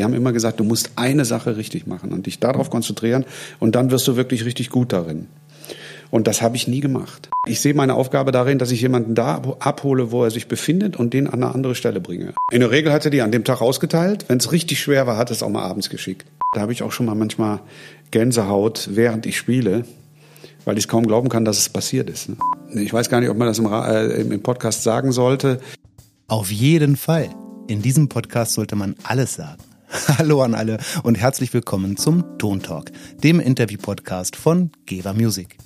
Wir haben immer gesagt, du musst eine Sache richtig machen und dich darauf konzentrieren und dann wirst du wirklich richtig gut darin. Und das habe ich nie gemacht. Ich sehe meine Aufgabe darin, dass ich jemanden da abhole, wo er sich befindet und den an eine andere Stelle bringe. In der Regel hat er die an dem Tag ausgeteilt. Wenn es richtig schwer war, hat er es auch mal abends geschickt. Da habe ich auch schon mal manchmal Gänsehaut, während ich spiele, weil ich kaum glauben kann, dass es passiert ist. Ne? Ich weiß gar nicht, ob man das im, äh, im Podcast sagen sollte. Auf jeden Fall. In diesem Podcast sollte man alles sagen. Hallo an alle und herzlich willkommen zum Ton Talk, dem Interview-Podcast von Geva Music.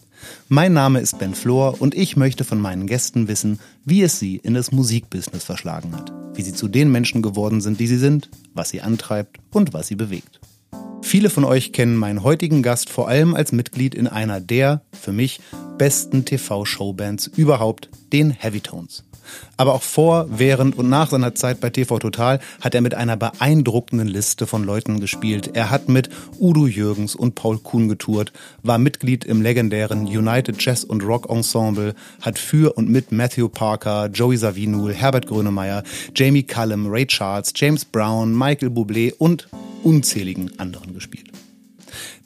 Mein Name ist Ben Flor und ich möchte von meinen Gästen wissen, wie es sie in das Musikbusiness verschlagen hat, wie sie zu den Menschen geworden sind, die sie sind, was sie antreibt und was sie bewegt. Viele von euch kennen meinen heutigen Gast vor allem als Mitglied in einer der, für mich, besten TV-Showbands überhaupt, den Heavytones. Aber auch vor, während und nach seiner Zeit bei TV Total hat er mit einer beeindruckenden Liste von Leuten gespielt. Er hat mit Udo Jürgens und Paul Kuhn getourt, war Mitglied im legendären United Jazz und Rock Ensemble, hat für und mit Matthew Parker, Joey Savinul, Herbert Grönemeyer, Jamie Cullum, Ray Charles, James Brown, Michael Bublé und unzähligen anderen gespielt.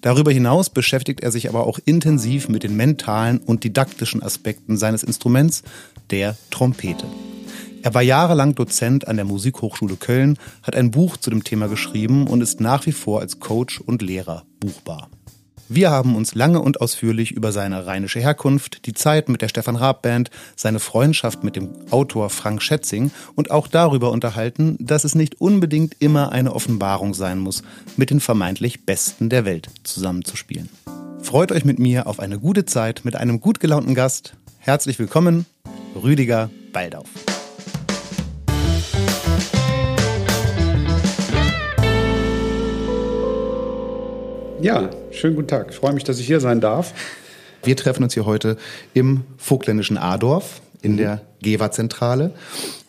Darüber hinaus beschäftigt er sich aber auch intensiv mit den mentalen und didaktischen Aspekten seines Instruments, der Trompete. Er war jahrelang Dozent an der Musikhochschule Köln, hat ein Buch zu dem Thema geschrieben und ist nach wie vor als Coach und Lehrer buchbar. Wir haben uns lange und ausführlich über seine rheinische Herkunft, die Zeit mit der Stefan Raab Band, seine Freundschaft mit dem Autor Frank Schätzing und auch darüber unterhalten, dass es nicht unbedingt immer eine Offenbarung sein muss, mit den vermeintlich Besten der Welt zusammenzuspielen. Freut euch mit mir auf eine gute Zeit mit einem gut gelaunten Gast. Herzlich willkommen, Rüdiger Baldauf. Ja, schönen guten Tag. Ich freue mich, dass ich hier sein darf. Wir treffen uns hier heute im vogtländischen Adorf in mhm. der GEWA-Zentrale.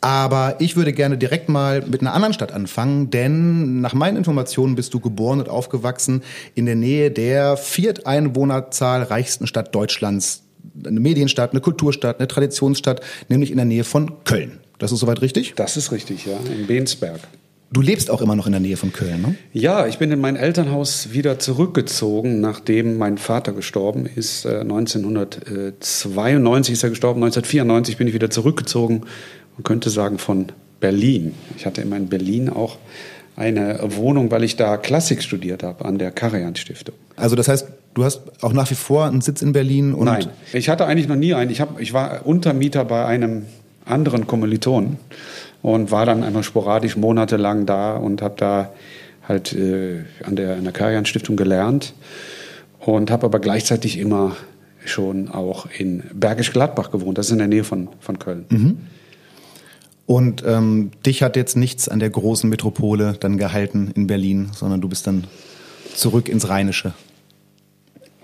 Aber ich würde gerne direkt mal mit einer anderen Stadt anfangen, denn nach meinen Informationen bist du geboren und aufgewachsen in der Nähe der Vierteinwohnerzahl reichsten Stadt Deutschlands, eine Medienstadt, eine Kulturstadt, eine Traditionsstadt, nämlich in der Nähe von Köln. Das ist soweit richtig? Das ist richtig, ja, in Bensberg. Du lebst auch immer noch in der Nähe von Köln, ne? Ja, ich bin in mein Elternhaus wieder zurückgezogen, nachdem mein Vater gestorben ist. 1992 äh, ist er gestorben, 1994 bin ich wieder zurückgezogen. Man könnte sagen von Berlin. Ich hatte immer in Berlin auch eine Wohnung, weil ich da Klassik studiert habe an der Karajan Stiftung. Also das heißt, du hast auch nach wie vor einen Sitz in Berlin? Und Nein, ich hatte eigentlich noch nie einen. Ich, hab, ich war Untermieter bei einem anderen Kommilitonen und war dann einmal sporadisch monatelang da und habe da halt äh, an der, an der Karajan Stiftung gelernt und habe aber gleichzeitig immer schon auch in Bergisch Gladbach gewohnt. Das ist in der Nähe von, von Köln. Mhm. Und ähm, dich hat jetzt nichts an der großen Metropole dann gehalten in Berlin, sondern du bist dann zurück ins Rheinische.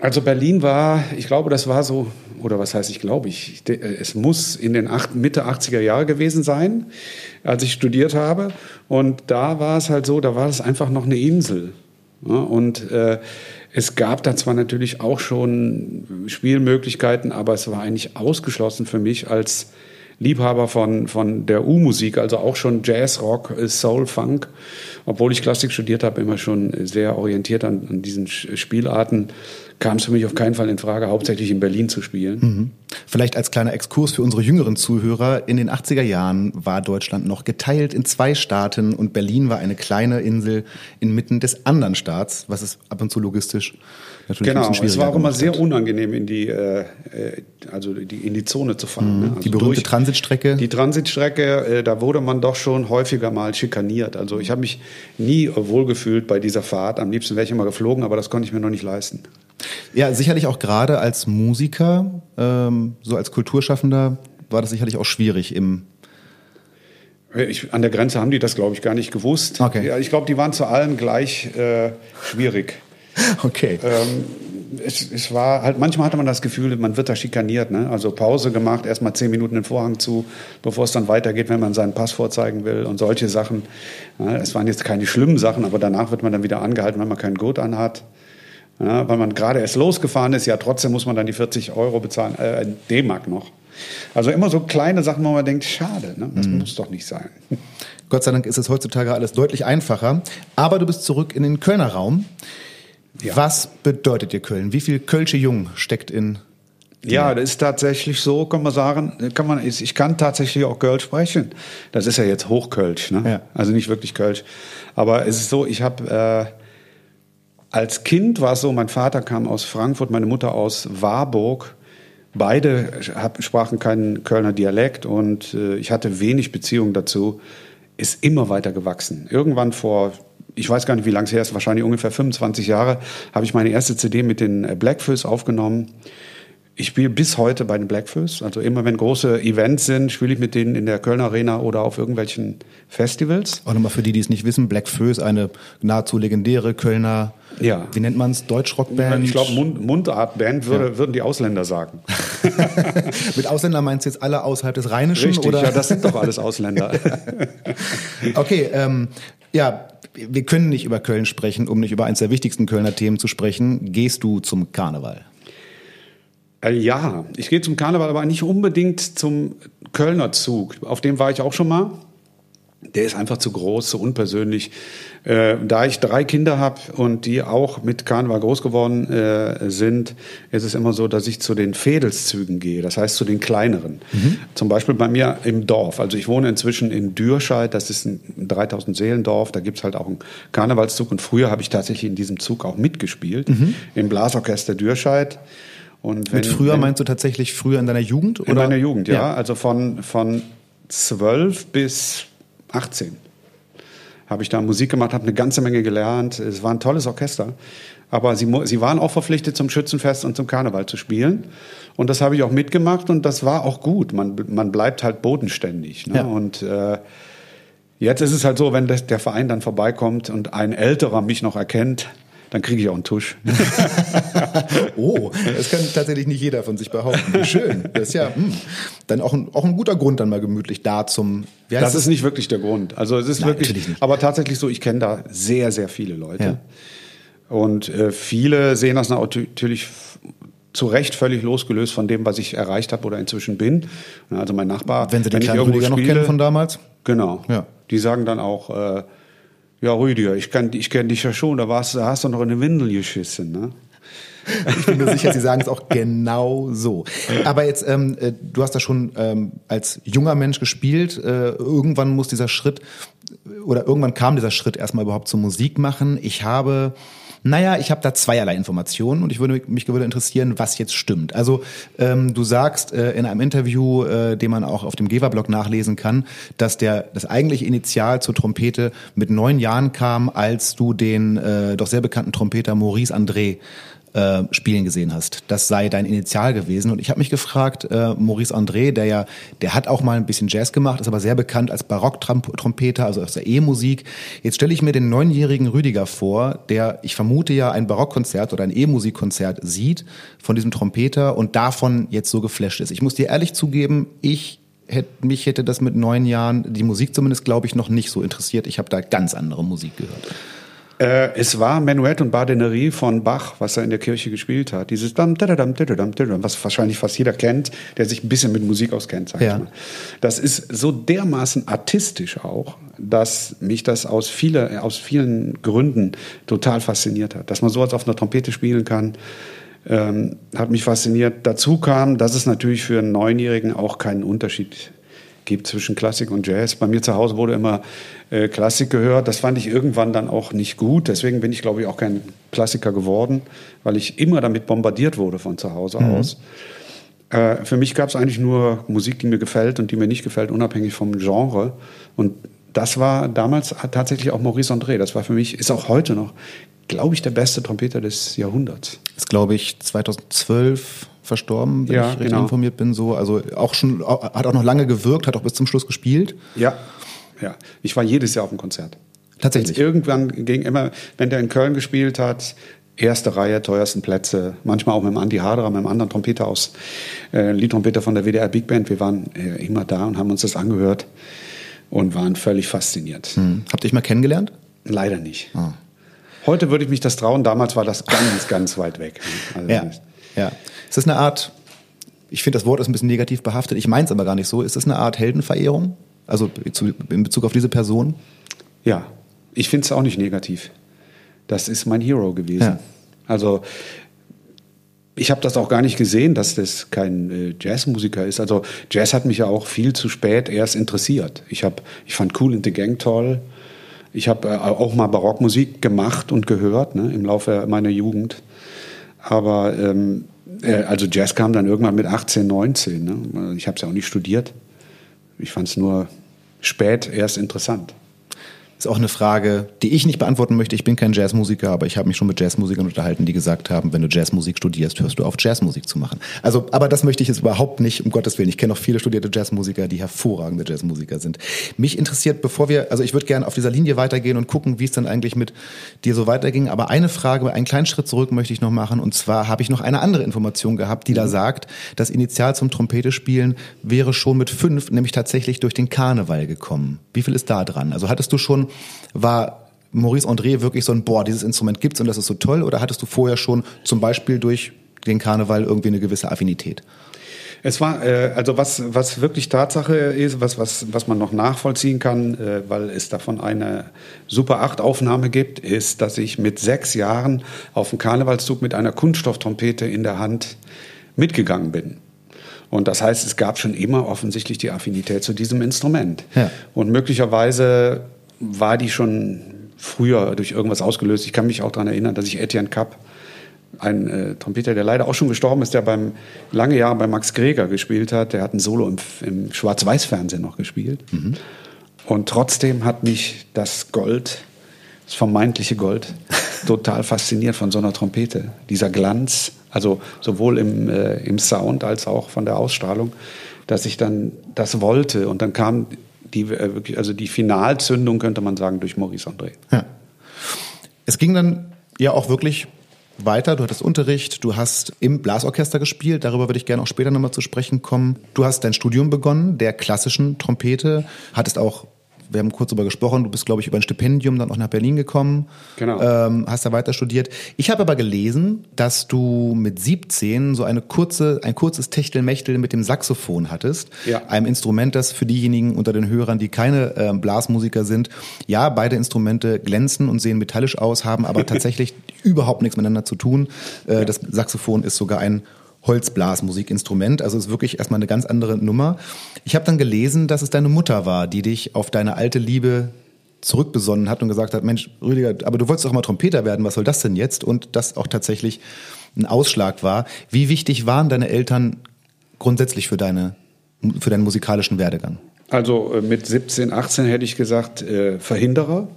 Also Berlin war, ich glaube, das war so, oder was heißt ich glaube, ich, es muss in den acht, Mitte 80er Jahre gewesen sein, als ich studiert habe. Und da war es halt so, da war es einfach noch eine Insel. Und äh, es gab da zwar natürlich auch schon Spielmöglichkeiten, aber es war eigentlich ausgeschlossen für mich als Liebhaber von, von der U-Musik, also auch schon Jazz, Rock, Soul, Funk obwohl ich Klassik studiert habe, immer schon sehr orientiert an, an diesen Spielarten, kam es für mich auf keinen Fall in Frage, hauptsächlich in Berlin zu spielen. Mhm. Vielleicht als kleiner Exkurs für unsere jüngeren Zuhörer. In den 80er Jahren war Deutschland noch geteilt in zwei Staaten und Berlin war eine kleine Insel inmitten des anderen Staats, was es ab und zu logistisch natürlich genau, ein bisschen schwieriger es war auch immer sehr unangenehm, in die, äh, äh, also die, in die Zone zu fahren. Mhm. Ne? Also die berühmte Transitstrecke? Die Transitstrecke, äh, da wurde man doch schon häufiger mal schikaniert. Also ich habe mich nie wohlgefühlt bei dieser Fahrt. Am liebsten wäre ich immer geflogen, aber das konnte ich mir noch nicht leisten. Ja, sicherlich auch gerade als Musiker, ähm, so als Kulturschaffender, war das sicherlich auch schwierig im ich, an der Grenze haben die das, glaube ich, gar nicht gewusst. Okay. Ja, ich glaube, die waren zu allem gleich äh, schwierig. Okay. Ähm, es, es, war halt, manchmal hatte man das Gefühl, man wird da schikaniert. Ne? Also Pause gemacht, erstmal zehn Minuten den Vorhang zu, bevor es dann weitergeht, wenn man seinen Pass vorzeigen will und solche Sachen. Ja, es waren jetzt keine schlimmen Sachen, aber danach wird man dann wieder angehalten, wenn man keinen Gurt anhat. Ja, weil man gerade erst losgefahren ist, ja trotzdem muss man dann die 40 Euro bezahlen, äh, D-Mark noch. Also immer so kleine Sachen, wo man denkt, schade, ne? das mhm. muss doch nicht sein. Gott sei Dank ist es heutzutage alles deutlich einfacher. Aber du bist zurück in den Kölner Raum. Ja. Was bedeutet dir Köln? Wie viel Kölsche Jung steckt in ja, das ist tatsächlich so, kann man sagen, kann man, ich kann tatsächlich auch Kölsch sprechen. Das ist ja jetzt Hochkölsch, ne? Ja. Also nicht wirklich Kölsch. Aber es ist so, ich habe äh, als Kind war es so, mein Vater kam aus Frankfurt, meine Mutter aus Warburg. Beide sprachen keinen Kölner Dialekt und äh, ich hatte wenig Beziehung dazu. Ist immer weiter gewachsen. Irgendwann vor, ich weiß gar nicht, wie lange es her ist, wahrscheinlich ungefähr 25 Jahre, habe ich meine erste CD mit den Blackfoes aufgenommen. Ich spiele bis heute bei den Blackfoes. Also immer wenn große Events sind, spiele ich mit denen in der Kölner Arena oder auf irgendwelchen Festivals. Auch nochmal für die, die es nicht wissen, Blackfoes, eine nahezu legendäre Kölner, ja. wie nennt man es, Deutschrockband? Ich glaube Mund, Mundartband würde, ja. würden die Ausländer sagen. mit Ausländer meinst du jetzt alle außerhalb des Rheinischen? Richtig, oder? ja, das sind doch alles Ausländer. okay, ähm, ja, wir können nicht über Köln sprechen, um nicht über eines der wichtigsten Kölner Themen zu sprechen. Gehst du zum Karneval? Äh, ja, ich gehe zum Karneval, aber nicht unbedingt zum Kölner Zug. Auf dem war ich auch schon mal. Der ist einfach zu groß, zu unpersönlich. Äh, da ich drei Kinder habe und die auch mit Karneval groß geworden äh, sind, ist es immer so, dass ich zu den Fädelszügen gehe, das heißt zu den kleineren. Mhm. Zum Beispiel bei mir im Dorf. Also ich wohne inzwischen in Dürscheid, das ist ein 3000 Seelendorf, da gibt's halt auch einen Karnevalszug und früher habe ich tatsächlich in diesem Zug auch mitgespielt, mhm. im Blasorchester Dürscheid. Und wenn, Mit früher wenn, meinst du tatsächlich früher in deiner Jugend? Oder? In meiner Jugend, ja. ja. Also von, von 12 bis 18 habe ich da Musik gemacht, habe eine ganze Menge gelernt. Es war ein tolles Orchester. Aber sie, sie waren auch verpflichtet, zum Schützenfest und zum Karneval zu spielen. Und das habe ich auch mitgemacht und das war auch gut. Man, man bleibt halt bodenständig. Ne? Ja. Und äh, jetzt ist es halt so, wenn das, der Verein dann vorbeikommt und ein Älterer mich noch erkennt, dann kriege ich auch einen Tusch. oh, das kann tatsächlich nicht jeder von sich behaupten. Schön. Das ist ja mh, hm, dann auch ein, auch ein guter Grund, dann mal gemütlich da zum. das, das ist nicht wirklich der Grund. Also es ist Nein, wirklich, aber tatsächlich so, ich kenne da sehr, sehr viele Leute. Ja. Und äh, viele sehen das natürlich zu Recht völlig losgelöst von dem, was ich erreicht habe oder inzwischen bin. Also mein Nachbar, wenn Sie den wenn kleinen Rüdiger noch kennen von damals? Genau. Ja. Die sagen dann auch, äh, ja, Rüdiger, ich, kann, ich kenne dich ja schon, da, warst, da hast du noch in eine Windel geschissen, ne? Ich bin mir sicher, Sie sagen es auch genau so. Aber jetzt, ähm, äh, du hast da schon ähm, als junger Mensch gespielt. Äh, irgendwann muss dieser Schritt oder irgendwann kam dieser Schritt erstmal überhaupt zum Musik machen. Ich habe naja, ich habe da zweierlei Informationen und ich würde mich würde interessieren, was jetzt stimmt. Also ähm, du sagst äh, in einem Interview, äh, den man auch auf dem Geva-Blog nachlesen kann, dass der das eigentliche Initial zur Trompete mit neun Jahren kam, als du den äh, doch sehr bekannten Trompeter Maurice André äh, spielen gesehen hast. Das sei dein Initial gewesen. Und ich habe mich gefragt, äh, Maurice André, der ja, der hat auch mal ein bisschen Jazz gemacht, ist aber sehr bekannt als Barocktrompeter, also aus der E-Musik. Jetzt stelle ich mir den neunjährigen Rüdiger vor, der, ich vermute ja, ein Barockkonzert oder ein E-Musikkonzert sieht von diesem Trompeter und davon jetzt so geflasht ist. Ich muss dir ehrlich zugeben, ich hätte, mich hätte das mit neun Jahren, die Musik zumindest, glaube ich, noch nicht so interessiert. Ich habe da ganz andere Musik gehört. Äh, es war Menuett und Badenerie von Bach, was er in der Kirche gespielt hat. Dieses dam, dadadam, dadadam, dadadam, was wahrscheinlich fast jeder kennt, der sich ein bisschen mit Musik auskennt, sag ja. ich mal. Das ist so dermaßen artistisch auch, dass mich das aus, viele, aus vielen Gründen total fasziniert hat. Dass man sowas auf einer Trompete spielen kann, ähm, hat mich fasziniert. Dazu kam, dass es natürlich für einen Neunjährigen auch keinen Unterschied gibt zwischen Klassik und Jazz. Bei mir zu Hause wurde immer äh, Klassik gehört. Das fand ich irgendwann dann auch nicht gut. Deswegen bin ich, glaube ich, auch kein Klassiker geworden, weil ich immer damit bombardiert wurde von zu Hause mhm. aus. Äh, für mich gab es eigentlich nur Musik, die mir gefällt und die mir nicht gefällt, unabhängig vom Genre. Und das war damals tatsächlich auch Maurice André. Das war für mich, ist auch heute noch, glaube ich, der beste Trompeter des Jahrhunderts. Ist, glaube ich, 2012 verstorben, wenn ja, ich richtig genau. informiert bin. So, also auch schon, hat auch noch lange gewirkt, hat auch bis zum Schluss gespielt. Ja, ja. Ich war jedes Jahr auf dem Konzert. Tatsächlich. Jetzt irgendwann ging immer, wenn der in Köln gespielt hat, erste Reihe, teuersten Plätze, manchmal auch mit dem Andi Haderer, mit einem anderen Trompeter aus, äh, Liedtrompeter von der WDR Big Band. Wir waren äh, immer da und haben uns das angehört und waren völlig fasziniert. Hm. Habt ihr euch mal kennengelernt? Leider nicht. Ah. Heute würde ich mich das trauen, damals war das ganz, ganz weit weg. Also ja, ja. Es ist eine Art ich finde, das Wort ist ein bisschen negativ behaftet, ich meine es aber gar nicht so. Ist das eine Art Heldenverehrung? Also in Bezug auf diese Person? Ja, ich finde es auch nicht negativ. Das ist mein Hero gewesen. Ja. Also ich habe das auch gar nicht gesehen, dass das kein äh, Jazzmusiker ist. Also Jazz hat mich ja auch viel zu spät erst interessiert. Ich habe, ich fand Cool in the Gang toll. Ich habe äh, auch mal Barockmusik gemacht und gehört ne, im Laufe meiner Jugend. Aber ähm, äh, also Jazz kam dann irgendwann mit 18, 19. Ne? Ich habe es ja auch nicht studiert. Ich fand es nur spät erst interessant. Ist auch eine Frage, die ich nicht beantworten möchte. Ich bin kein Jazzmusiker, aber ich habe mich schon mit Jazzmusikern unterhalten, die gesagt haben, wenn du Jazzmusik studierst, hörst du auf, Jazzmusik zu machen. Also, aber das möchte ich jetzt überhaupt nicht, um Gottes Willen. Ich kenne auch viele studierte Jazzmusiker, die hervorragende Jazzmusiker sind. Mich interessiert, bevor wir, also ich würde gerne auf dieser Linie weitergehen und gucken, wie es dann eigentlich mit dir so weiterging. Aber eine Frage, einen kleinen Schritt zurück möchte ich noch machen. Und zwar habe ich noch eine andere Information gehabt, die mhm. da sagt, das Initial zum Trompete spielen wäre schon mit fünf, nämlich tatsächlich durch den Karneval gekommen. Wie viel ist da dran? Also hattest du schon war Maurice André wirklich so ein, boah, dieses Instrument gibt's und das ist so toll? Oder hattest du vorher schon zum Beispiel durch den Karneval irgendwie eine gewisse Affinität? Es war, äh, also was, was wirklich Tatsache ist, was, was, was man noch nachvollziehen kann, äh, weil es davon eine Super 8 Aufnahme gibt, ist, dass ich mit sechs Jahren auf dem Karnevalszug mit einer Kunststofftrompete in der Hand mitgegangen bin. Und das heißt, es gab schon immer offensichtlich die Affinität zu diesem Instrument. Ja. Und möglicherweise war die schon früher durch irgendwas ausgelöst. Ich kann mich auch daran erinnern, dass ich Etienne Kapp, ein äh, Trompeter, der leider auch schon gestorben ist, der beim lange Jahre bei Max Greger gespielt hat, der hat ein Solo im, im Schwarz-Weiß-Fernsehen noch gespielt. Mhm. Und trotzdem hat mich das Gold, das vermeintliche Gold, total fasziniert von so einer Trompete. Dieser Glanz, also sowohl im, äh, im Sound als auch von der Ausstrahlung, dass ich dann das wollte. Und dann kam die äh, wirklich, also die Finalzündung könnte man sagen durch Maurice André. Ja. Es ging dann ja auch wirklich weiter. Du hattest Unterricht, du hast im Blasorchester gespielt, darüber würde ich gerne auch später nochmal zu sprechen kommen. Du hast dein Studium begonnen, der klassischen Trompete, hattest auch wir haben kurz darüber gesprochen, du bist, glaube ich, über ein Stipendium dann auch nach Berlin gekommen. Genau. Ähm, hast da weiter studiert. Ich habe aber gelesen, dass du mit 17 so eine kurze, ein kurzes Techtelmechtel mit dem Saxophon hattest. Ja. Einem Instrument, das für diejenigen unter den Hörern, die keine äh, Blasmusiker sind, ja, beide Instrumente glänzen und sehen metallisch aus, haben aber tatsächlich überhaupt nichts miteinander zu tun. Äh, ja. Das Saxophon ist sogar ein Holzblasmusikinstrument. Also ist wirklich erstmal eine ganz andere Nummer. Ich habe dann gelesen, dass es deine Mutter war, die dich auf deine alte Liebe zurückbesonnen hat und gesagt hat, Mensch, Rüdiger, aber du wolltest doch mal Trompeter werden, was soll das denn jetzt? Und das auch tatsächlich ein Ausschlag war. Wie wichtig waren deine Eltern grundsätzlich für, deine, für deinen musikalischen Werdegang? Also äh, mit 17, 18 hätte ich gesagt, äh, Verhinderer.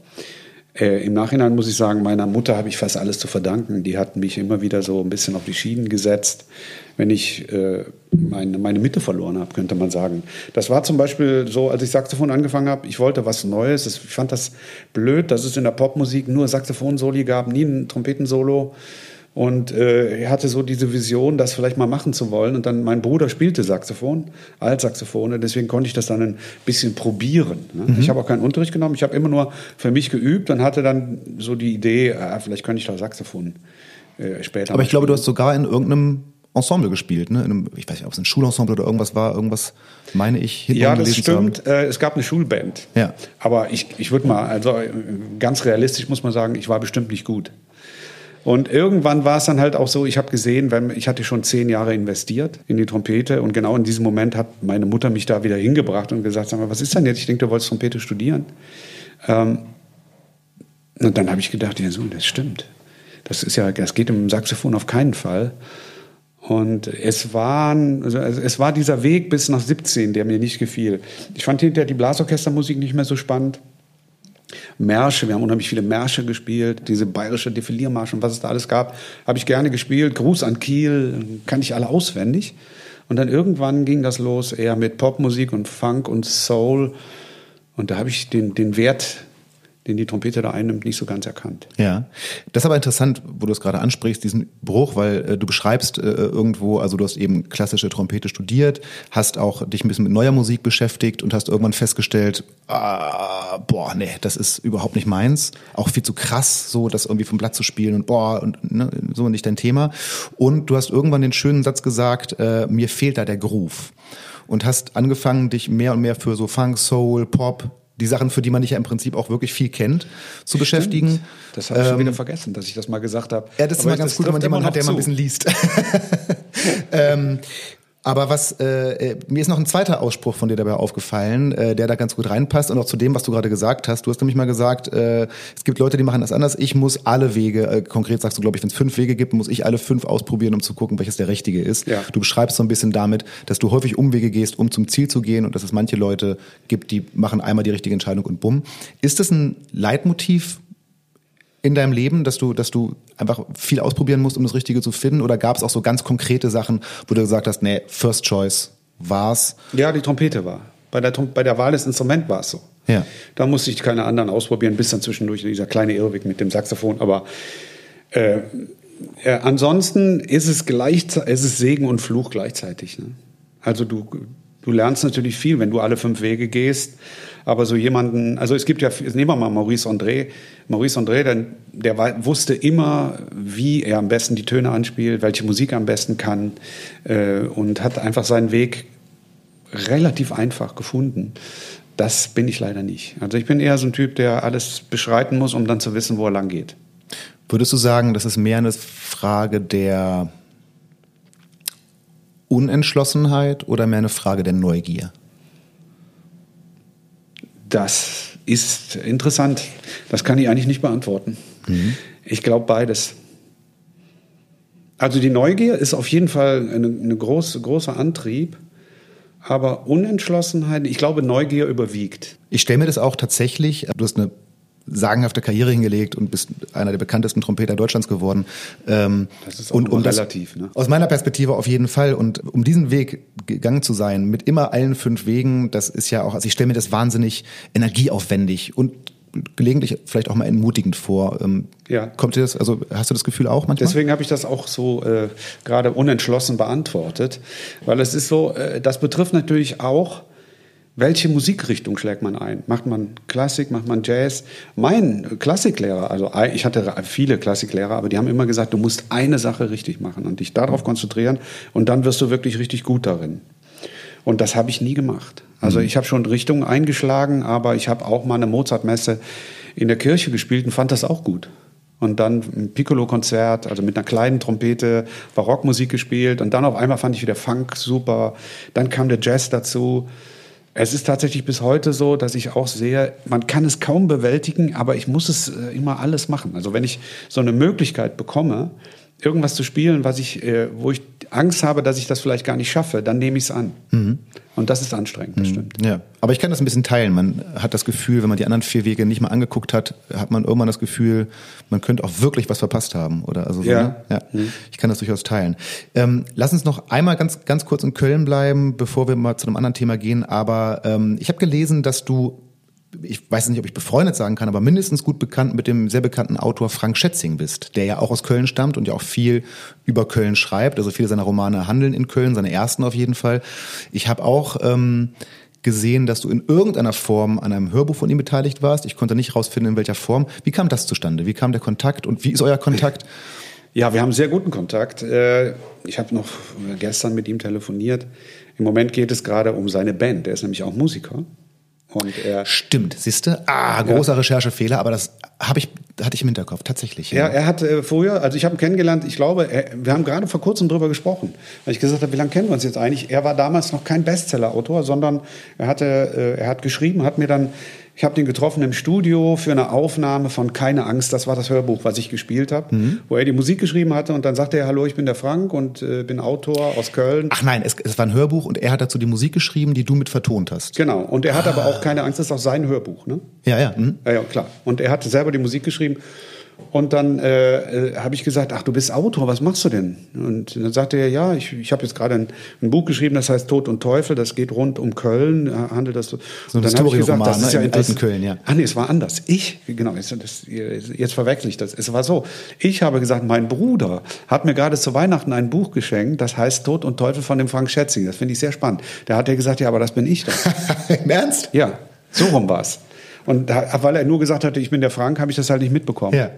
Äh, Im Nachhinein muss ich sagen, meiner Mutter habe ich fast alles zu verdanken. Die hat mich immer wieder so ein bisschen auf die Schienen gesetzt, wenn ich äh, meine, meine Mitte verloren habe, könnte man sagen. Das war zum Beispiel so, als ich Saxophon angefangen habe, ich wollte was Neues. Ich fand das blöd, dass es in der Popmusik nur Saxophon-Soli gab, nie ein Trompetensolo. Und äh, er hatte so diese Vision, das vielleicht mal machen zu wollen. Und dann mein Bruder spielte Saxophon, Altsaxophon. Und deswegen konnte ich das dann ein bisschen probieren. Ne? Mhm. Ich habe auch keinen Unterricht genommen. Ich habe immer nur für mich geübt und hatte dann so die Idee, äh, vielleicht könnte ich da Saxophon äh, später. Aber ich glaube, du hast sogar in irgendeinem Ensemble gespielt, ne? Einem, ich weiß nicht, ob es ein Schulensemble oder irgendwas war, irgendwas meine ich. Ja, das stimmt. Äh, es gab eine Schulband. Ja. Aber ich, ich würde mal, also äh, ganz realistisch muss man sagen, ich war bestimmt nicht gut. Und irgendwann war es dann halt auch so, ich habe gesehen, wenn, ich hatte schon zehn Jahre investiert in die Trompete und genau in diesem Moment hat meine Mutter mich da wieder hingebracht und gesagt, sag mal, was ist denn jetzt? Ich denke, du wolltest Trompete studieren. Ähm, und dann habe ich gedacht, ja so, das stimmt. Das ist ja, das geht im Saxophon auf keinen Fall. Und es, waren, also es war dieser Weg bis nach 17, der mir nicht gefiel. Ich fand hinterher die Blasorchestermusik nicht mehr so spannend. Märsche, wir haben unheimlich viele Märsche gespielt, diese bayerische Defiliermarsche und was es da alles gab, habe ich gerne gespielt. Gruß an Kiel, kann ich alle auswendig. Und dann irgendwann ging das los, eher mit Popmusik und Funk und Soul. Und da habe ich den, den Wert den die Trompete da einnimmt, nicht so ganz erkannt. Ja, das ist aber interessant, wo du es gerade ansprichst, diesen Bruch, weil äh, du beschreibst äh, irgendwo, also du hast eben klassische Trompete studiert, hast auch dich ein bisschen mit neuer Musik beschäftigt und hast irgendwann festgestellt, ah, boah, nee, das ist überhaupt nicht meins, auch viel zu krass, so das irgendwie vom Blatt zu spielen und boah und ne, so nicht dein Thema. Und du hast irgendwann den schönen Satz gesagt, äh, mir fehlt da der Groove und hast angefangen, dich mehr und mehr für so Funk, Soul, Pop, die Sachen, für die man dich ja im Prinzip auch wirklich viel kennt, zu beschäftigen. Stimmt. Das habe ich ähm, schon wieder vergessen, dass ich das mal gesagt habe. Ja, das ist immer ganz gut, wenn man jemanden hat, der zu. mal ein bisschen liest. ähm, aber was äh, äh, mir ist noch ein zweiter Ausspruch von dir dabei aufgefallen, äh, der da ganz gut reinpasst und auch zu dem, was du gerade gesagt hast. Du hast nämlich mal gesagt, äh, es gibt Leute, die machen das anders. Ich muss alle Wege, äh, konkret sagst du, glaube ich, wenn es fünf Wege gibt, muss ich alle fünf ausprobieren, um zu gucken, welches der richtige ist. Ja. Du beschreibst so ein bisschen damit, dass du häufig Umwege gehst, um zum Ziel zu gehen und dass es manche Leute gibt, die machen einmal die richtige Entscheidung und bumm. Ist das ein Leitmotiv in deinem Leben, dass du, dass du einfach viel ausprobieren musst, um das Richtige zu finden? Oder gab es auch so ganz konkrete Sachen, wo du gesagt hast, nee, First Choice war's? Ja, die Trompete war. Bei der, bei der Wahl des Instruments war es so. Ja. Da musste ich keine anderen ausprobieren, bis dann zwischendurch dieser kleine Irrweg mit dem Saxophon. Aber äh, äh, ansonsten ist es, gleich, ist es Segen und Fluch gleichzeitig. Ne? Also du, du lernst natürlich viel, wenn du alle fünf Wege gehst. Aber so jemanden, also es gibt ja, nehmen wir mal Maurice André. Maurice André, der, der wusste immer, wie er am besten die Töne anspielt, welche Musik er am besten kann äh, und hat einfach seinen Weg relativ einfach gefunden. Das bin ich leider nicht. Also ich bin eher so ein Typ, der alles beschreiten muss, um dann zu wissen, wo er lang geht. Würdest du sagen, das ist mehr eine Frage der Unentschlossenheit oder mehr eine Frage der Neugier? Das ist interessant. Das kann ich eigentlich nicht beantworten. Mhm. Ich glaube beides. Also die Neugier ist auf jeden Fall ein eine große, großer Antrieb. Aber Unentschlossenheit, ich glaube, Neugier überwiegt. Ich stelle mir das auch tatsächlich, du hast eine sagenhafte Karriere hingelegt und bist einer der bekanntesten Trompeter Deutschlands geworden. Ähm, das ist auch und, um relativ. Das, ne? Aus meiner Perspektive auf jeden Fall. Und um diesen Weg gegangen zu sein, mit immer allen fünf Wegen, das ist ja auch, also ich stelle mir das wahnsinnig energieaufwendig und gelegentlich vielleicht auch mal entmutigend vor. Ähm, ja. Kommt dir das, also hast du das Gefühl auch manchmal? Deswegen habe ich das auch so äh, gerade unentschlossen beantwortet, weil es ist so, äh, das betrifft natürlich auch welche Musikrichtung schlägt man ein? Macht man Klassik, macht man Jazz? Mein Klassiklehrer, also ich hatte viele Klassiklehrer, aber die haben immer gesagt, du musst eine Sache richtig machen und dich darauf konzentrieren und dann wirst du wirklich richtig gut darin. Und das habe ich nie gemacht. Also mhm. ich habe schon Richtungen eingeschlagen, aber ich habe auch mal eine Mozartmesse in der Kirche gespielt und fand das auch gut. Und dann ein Piccolo-Konzert, also mit einer kleinen Trompete, Barockmusik gespielt. Und dann auf einmal fand ich wieder Funk super. Dann kam der Jazz dazu. Es ist tatsächlich bis heute so, dass ich auch sehe, man kann es kaum bewältigen, aber ich muss es äh, immer alles machen. Also wenn ich so eine Möglichkeit bekomme, irgendwas zu spielen, was ich, äh, wo ich Angst habe, dass ich das vielleicht gar nicht schaffe, dann nehme ich es an. Mhm. Und das ist anstrengend, das mhm. stimmt. Ja, aber ich kann das ein bisschen teilen. Man hat das Gefühl, wenn man die anderen vier Wege nicht mal angeguckt hat, hat man irgendwann das Gefühl, man könnte auch wirklich was verpasst haben. Oder also so, ja. Ne? ja. Mhm. Ich kann das durchaus teilen. Ähm, lass uns noch einmal ganz, ganz kurz in Köln bleiben, bevor wir mal zu einem anderen Thema gehen. Aber ähm, ich habe gelesen, dass du ich weiß nicht, ob ich befreundet sagen kann, aber mindestens gut bekannt mit dem sehr bekannten Autor Frank Schätzing bist, der ja auch aus Köln stammt und ja auch viel über Köln schreibt. Also viele seiner Romane handeln in Köln, seine ersten auf jeden Fall. Ich habe auch ähm, gesehen, dass du in irgendeiner Form an einem Hörbuch von ihm beteiligt warst. Ich konnte nicht herausfinden, in welcher Form. Wie kam das zustande? Wie kam der Kontakt und wie ist euer Kontakt? Ja, wir haben sehr guten Kontakt. Äh, ich habe noch gestern mit ihm telefoniert. Im Moment geht es gerade um seine Band. Er ist nämlich auch Musiker. Und er Stimmt, siehste? Ah, großer ja. Recherchefehler, aber das habe ich hatte ich im Hinterkopf tatsächlich. Ja, ja er hat äh, früher, also ich habe ihn kennengelernt, ich glaube, er, wir haben gerade vor kurzem drüber gesprochen, weil ich gesagt habe, wie lange kennen wir uns jetzt eigentlich? Er war damals noch kein Bestseller-Autor, sondern er hatte äh, er hat geschrieben, hat mir dann ich habe den getroffen im Studio für eine Aufnahme von Keine Angst. Das war das Hörbuch, was ich gespielt habe, mhm. wo er die Musik geschrieben hatte. Und dann sagte er, hallo, ich bin der Frank und äh, bin Autor aus Köln. Ach nein, es, es, war ein Hörbuch und er hat dazu die Musik geschrieben, die du mit vertont hast. Genau. Und er hat ah. aber auch Keine Angst, das ist auch sein Hörbuch. Ne? Ja, ja. Mhm. Ja, ja, klar. Und er hat selber die Musik geschrieben. Und dann äh, äh, habe ich gesagt, ach, du bist Autor, was machst du denn? Und dann sagte er, ja, ich, ich habe jetzt gerade ein, ein, Buch geschrieben, das heißt Tod und Teufel, das geht rund um Köln, handelt das so. So ein Historienroman, das ist ne, ja in alten Köln, ja. Ah nee, es war anders. Ich, genau, jetzt, das, jetzt verwechsel ich das. Es war so, ich habe gesagt, mein Bruder hat mir gerade zu Weihnachten ein Buch geschenkt, das heißt Tod und Teufel von dem Frank Schätzing. Das finde ich sehr spannend. Der hat ja gesagt, ja, aber das bin ich doch. Im Ernst? Ja, so rum war's. Und da, weil er nur gesagt hatte, ich bin der Frank, habe ich das halt nicht mitbekommen. Ja.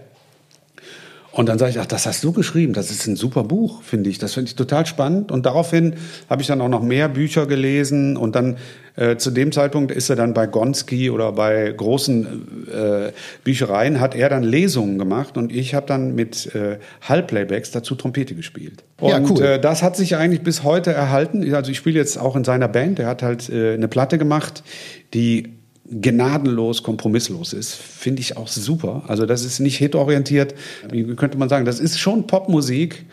Und dann sage ich, ach, das hast du geschrieben, das ist ein super Buch, finde ich. Das finde ich total spannend. Und daraufhin habe ich dann auch noch mehr Bücher gelesen. Und dann äh, zu dem Zeitpunkt ist er dann bei Gonski oder bei großen äh, Büchereien, hat er dann Lesungen gemacht. Und ich habe dann mit äh, Hallplaybacks dazu Trompete gespielt. Und ja, cool. äh, das hat sich eigentlich bis heute erhalten. Also ich spiele jetzt auch in seiner Band. Er hat halt äh, eine Platte gemacht, die gnadenlos, kompromisslos ist, finde ich auch super. Also das ist nicht hitorientiert, wie könnte man sagen, das ist schon Popmusik,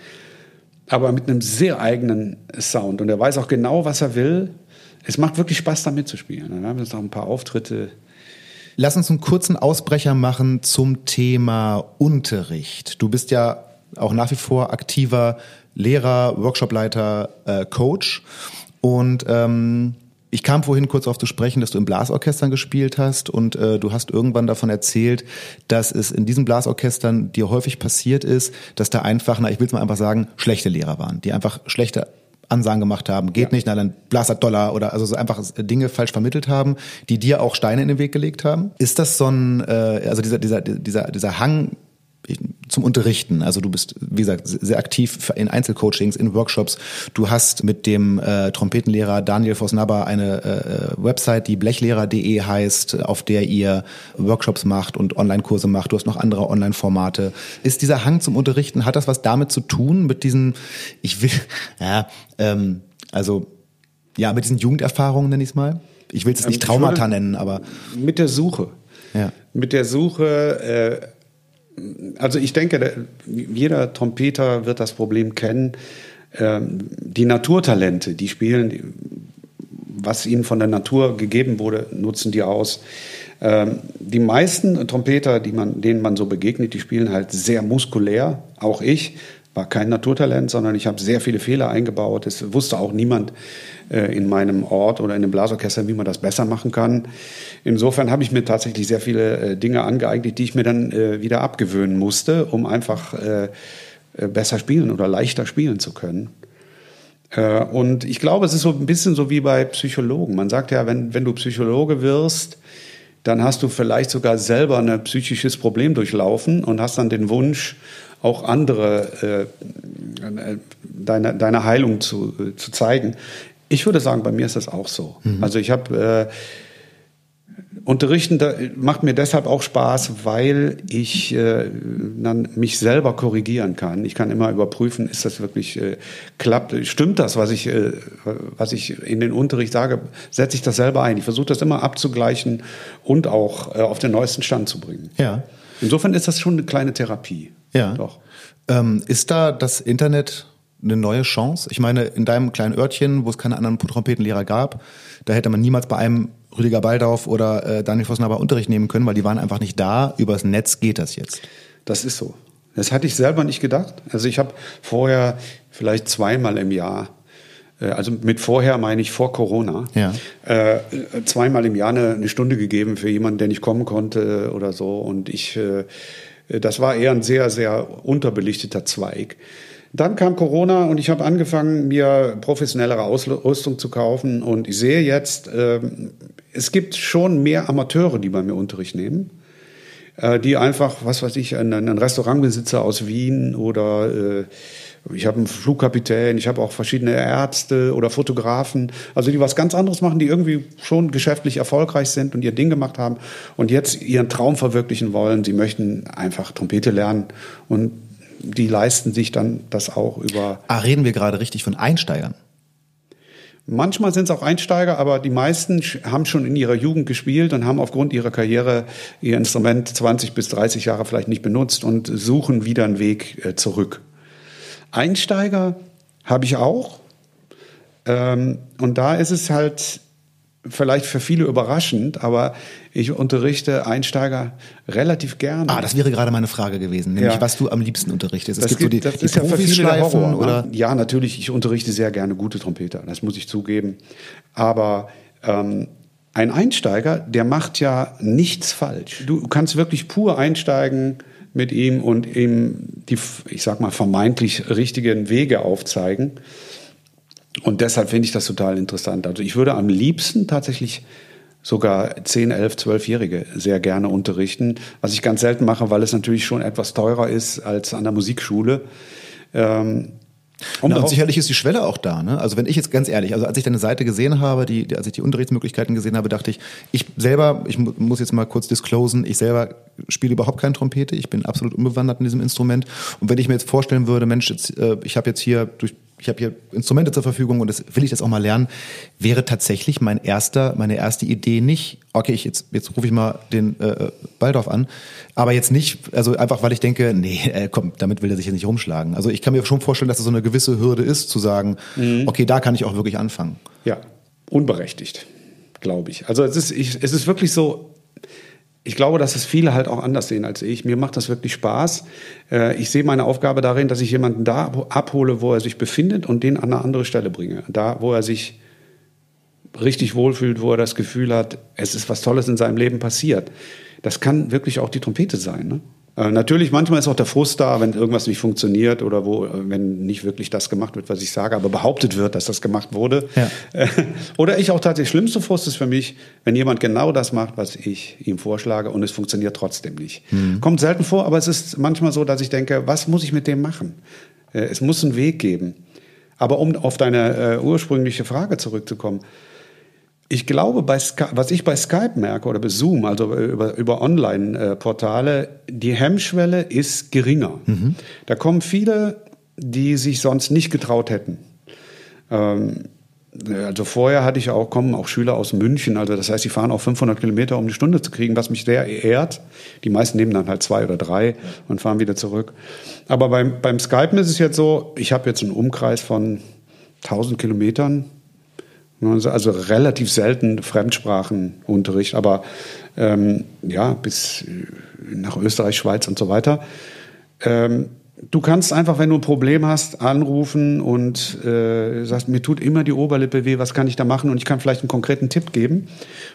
aber mit einem sehr eigenen Sound. Und er weiß auch genau, was er will. Es macht wirklich Spaß, da mitzuspielen. Dann haben wir jetzt noch ein paar Auftritte. Lass uns einen kurzen Ausbrecher machen zum Thema Unterricht. Du bist ja auch nach wie vor aktiver Lehrer, Workshopleiter, äh, Coach. Und ähm, ich kam vorhin kurz auf zu sprechen, dass du im Blasorchestern gespielt hast und äh, du hast irgendwann davon erzählt, dass es in diesen Blasorchestern dir häufig passiert ist, dass da einfach, na ich will es mal einfach sagen, schlechte Lehrer waren, die einfach schlechte Ansagen gemacht haben, geht ja. nicht, na dann Blaser Dollar oder also so einfach Dinge falsch vermittelt haben, die dir auch Steine in den Weg gelegt haben. Ist das so ein, äh, also dieser, dieser, dieser, dieser Hang zum Unterrichten. Also du bist, wie gesagt, sehr aktiv in Einzelcoachings, in Workshops. Du hast mit dem äh, Trompetenlehrer Daniel Vosnabba eine äh, Website, die blechlehrer.de heißt, auf der ihr Workshops macht und Online-Kurse macht. Du hast noch andere Online-Formate. Ist dieser Hang zum Unterrichten, hat das was damit zu tun, mit diesen, ich will, ja, ähm, also, ja, mit diesen Jugenderfahrungen, nenne ich es mal? Ich will es nicht ähm, Traumata nennen, aber. Mit der Suche. Ja. Mit der Suche, äh, also ich denke, jeder Trompeter wird das Problem kennen. Ähm, die Naturtalente, die spielen, was ihnen von der Natur gegeben wurde, nutzen die aus. Ähm, die meisten Trompeter, die man, denen man so begegnet, die spielen halt sehr muskulär. Auch ich war kein Naturtalent, sondern ich habe sehr viele Fehler eingebaut. Es wusste auch niemand äh, in meinem Ort oder in dem Blasorchester, wie man das besser machen kann. Insofern habe ich mir tatsächlich sehr viele äh, Dinge angeeignet, die ich mir dann äh, wieder abgewöhnen musste, um einfach besser spielen oder leichter spielen zu können. Und ich glaube, es ist so ein bisschen so wie bei Psychologen. Man sagt ja, wenn, wenn du Psychologe wirst, dann hast du vielleicht sogar selber ein psychisches Problem durchlaufen und hast dann den Wunsch, auch andere äh, deine, deine Heilung zu, zu zeigen. Ich würde sagen, bei mir ist das auch so. Mhm. Also ich habe äh, Unterrichten da, macht mir deshalb auch Spaß, weil ich äh, dann mich selber korrigieren kann. Ich kann immer überprüfen, ist das wirklich äh, klappt, stimmt das, was ich äh, was ich in den Unterricht sage, setze ich das selber ein. Ich versuche das immer abzugleichen und auch äh, auf den neuesten Stand zu bringen. Ja. Insofern ist das schon eine kleine Therapie. Ja. Doch. Ähm, ist da das Internet eine neue Chance? Ich meine, in deinem kleinen Örtchen, wo es keine anderen Trompetenlehrer gab, da hätte man niemals bei einem Rüdiger Baldauf oder äh, Daniel Vosnaber Unterricht nehmen können, weil die waren einfach nicht da. Übers Netz geht das jetzt. Das ist so. Das hatte ich selber nicht gedacht. Also ich habe vorher vielleicht zweimal im Jahr äh, also mit vorher meine ich vor Corona, ja. äh, zweimal im Jahr eine, eine, Stunde gegeben für jemanden, der nicht kommen konnte oder so. Und ich, äh, das war eher ein sehr, sehr unterbelichteter Zweig. Dann kam Corona und ich habe angefangen, mir professionellere Ausrüstung zu kaufen. Und ich sehe jetzt, äh, es gibt schon mehr Amateure, die bei mir Unterricht nehmen äh, die einfach, was weiß ich, einen, Restaurantbesitzer aus Wien oder äh, ich habe einen Flugkapitän, ich habe auch verschiedene Ärzte oder Fotografen, also die was ganz anderes machen, die irgendwie schon geschäftlich erfolgreich sind und ihr Ding gemacht haben und jetzt ihren Traum verwirklichen wollen. Sie möchten einfach Trompete lernen und die leisten sich dann das auch über. Ah, reden wir gerade richtig von Einsteigern? Manchmal sind es auch Einsteiger, aber die meisten haben schon in ihrer Jugend gespielt und haben aufgrund ihrer Karriere ihr Instrument 20 bis 30 Jahre vielleicht nicht benutzt und suchen wieder einen Weg äh, zurück. Einsteiger habe ich auch. Ähm, und da ist es halt vielleicht für viele überraschend, aber ich unterrichte Einsteiger relativ gerne. Ah, das wäre gerade meine Frage gewesen, nämlich Ja. was du am liebsten unterrichtest. Es Das, gibt so die, das die ist ja für viele Horror. oder ne? Ja, natürlich, ich unterrichte sehr gerne gute Trompeter, das muss ich zugeben. Aber ähm, ein Einsteiger, der macht ja nichts falsch. Du kannst wirklich pur einsteigen mit ihm und ihm die, ich sag mal, vermeintlich richtigen Wege aufzeigen. Und deshalb finde ich das total interessant. Also ich würde am liebsten tatsächlich sogar 10, 11, 12-Jährige sehr gerne unterrichten, was ich ganz selten mache, weil es natürlich schon etwas teurer ist als an der Musikschule. Ähm, um Na, und sicherlich ist die Schwelle auch da. Ne? Also wenn ich jetzt ganz ehrlich, also als ich deine Seite gesehen habe, die, die- als ich die Unterrichtsmöglichkeiten gesehen habe, dachte ich, ich selber, ich mu muss jetzt mal kurz disclosen, ich selber spiele überhaupt keine Trompete, ich bin absolut unbewandert in diesem Instrument. Und wenn ich mir jetzt vorstellen würde, Mensch, jetzt, äh, ich habe jetzt hier durch ich habe hier Instrumente zur Verfügung und das will ich das auch mal lernen, wäre tatsächlich mein erster, meine erste Idee nicht, okay, ich jetzt, jetzt rufe ich mal den äh, Baldorf an, aber jetzt nicht, also einfach weil ich denke, nee, äh, komm, damit will er sich jetzt nicht rumschlagen. Also ich kann mir schon vorstellen, dass es so eine gewisse Hürde ist, zu sagen, okay, da kann ich auch wirklich anfangen. Ja, unberechtigt, glaube ich. Also es ist, ich, es ist wirklich so, ich glaube, dass es viele halt auch anders sehen als ich. Mir macht das wirklich Spaß. Äh, Ich sehe meine Aufgabe darin, dass ich jemanden da abhole, wo er sich befindet und den an eine andere Stelle bringe. Da, wo er sich richtig wohlfühlt, wo er das Gefühl hat, es ist was Tolles in seinem Leben passiert. Das kann wirklich auch die Trompete sein. Ne? Äh, natürlich, manchmal ist auch der Frust da, wenn irgendwas nicht funktioniert oder wo, äh, wenn nicht wirklich das gemacht wird, was ich sage, aber behauptet wird, dass das gemacht wurde. Ja. Äh, Oder ich auch tatsächlich, schlimmste Frust ist für mich, wenn jemand genau das macht, was ich ihm vorschlage und es funktioniert trotzdem nicht. Kommt selten vor, aber es ist manchmal so, dass ich denke, was muss ich mit dem machen? Äh, Es muss einen Weg geben. Aber um auf deine ursprüngliche Frage zurückzukommen, ich glaube, bei was ich bei Skype merke oder bei Zoom, also über, über Online-Portale, die Hemmschwelle ist geringer. Da kommen viele, die sich sonst nicht getraut hätten. Ähm, also vorher hatte ich auch, kommen auch Schüler aus München, also das heißt, die fahren auch 500 Kilometer, um eine Stunde zu kriegen, was mich sehr ehrt. Die meisten nehmen dann halt zwei oder drei und fahren wieder zurück. Aber beim, beim Skypen ist es jetzt so, ich habe jetzt einen Umkreis von 1000 Kilometern, also relativ selten Fremdsprachenunterricht, aber ähm, ja, bis äh, nach Österreich, Schweiz und so weiter. Ähm, du kannst einfach, wenn du ein Problem hast, anrufen und äh, sagst, mir tut immer die Oberlippe weh, was kann ich da machen? Und ich kann vielleicht einen konkreten Tipp geben.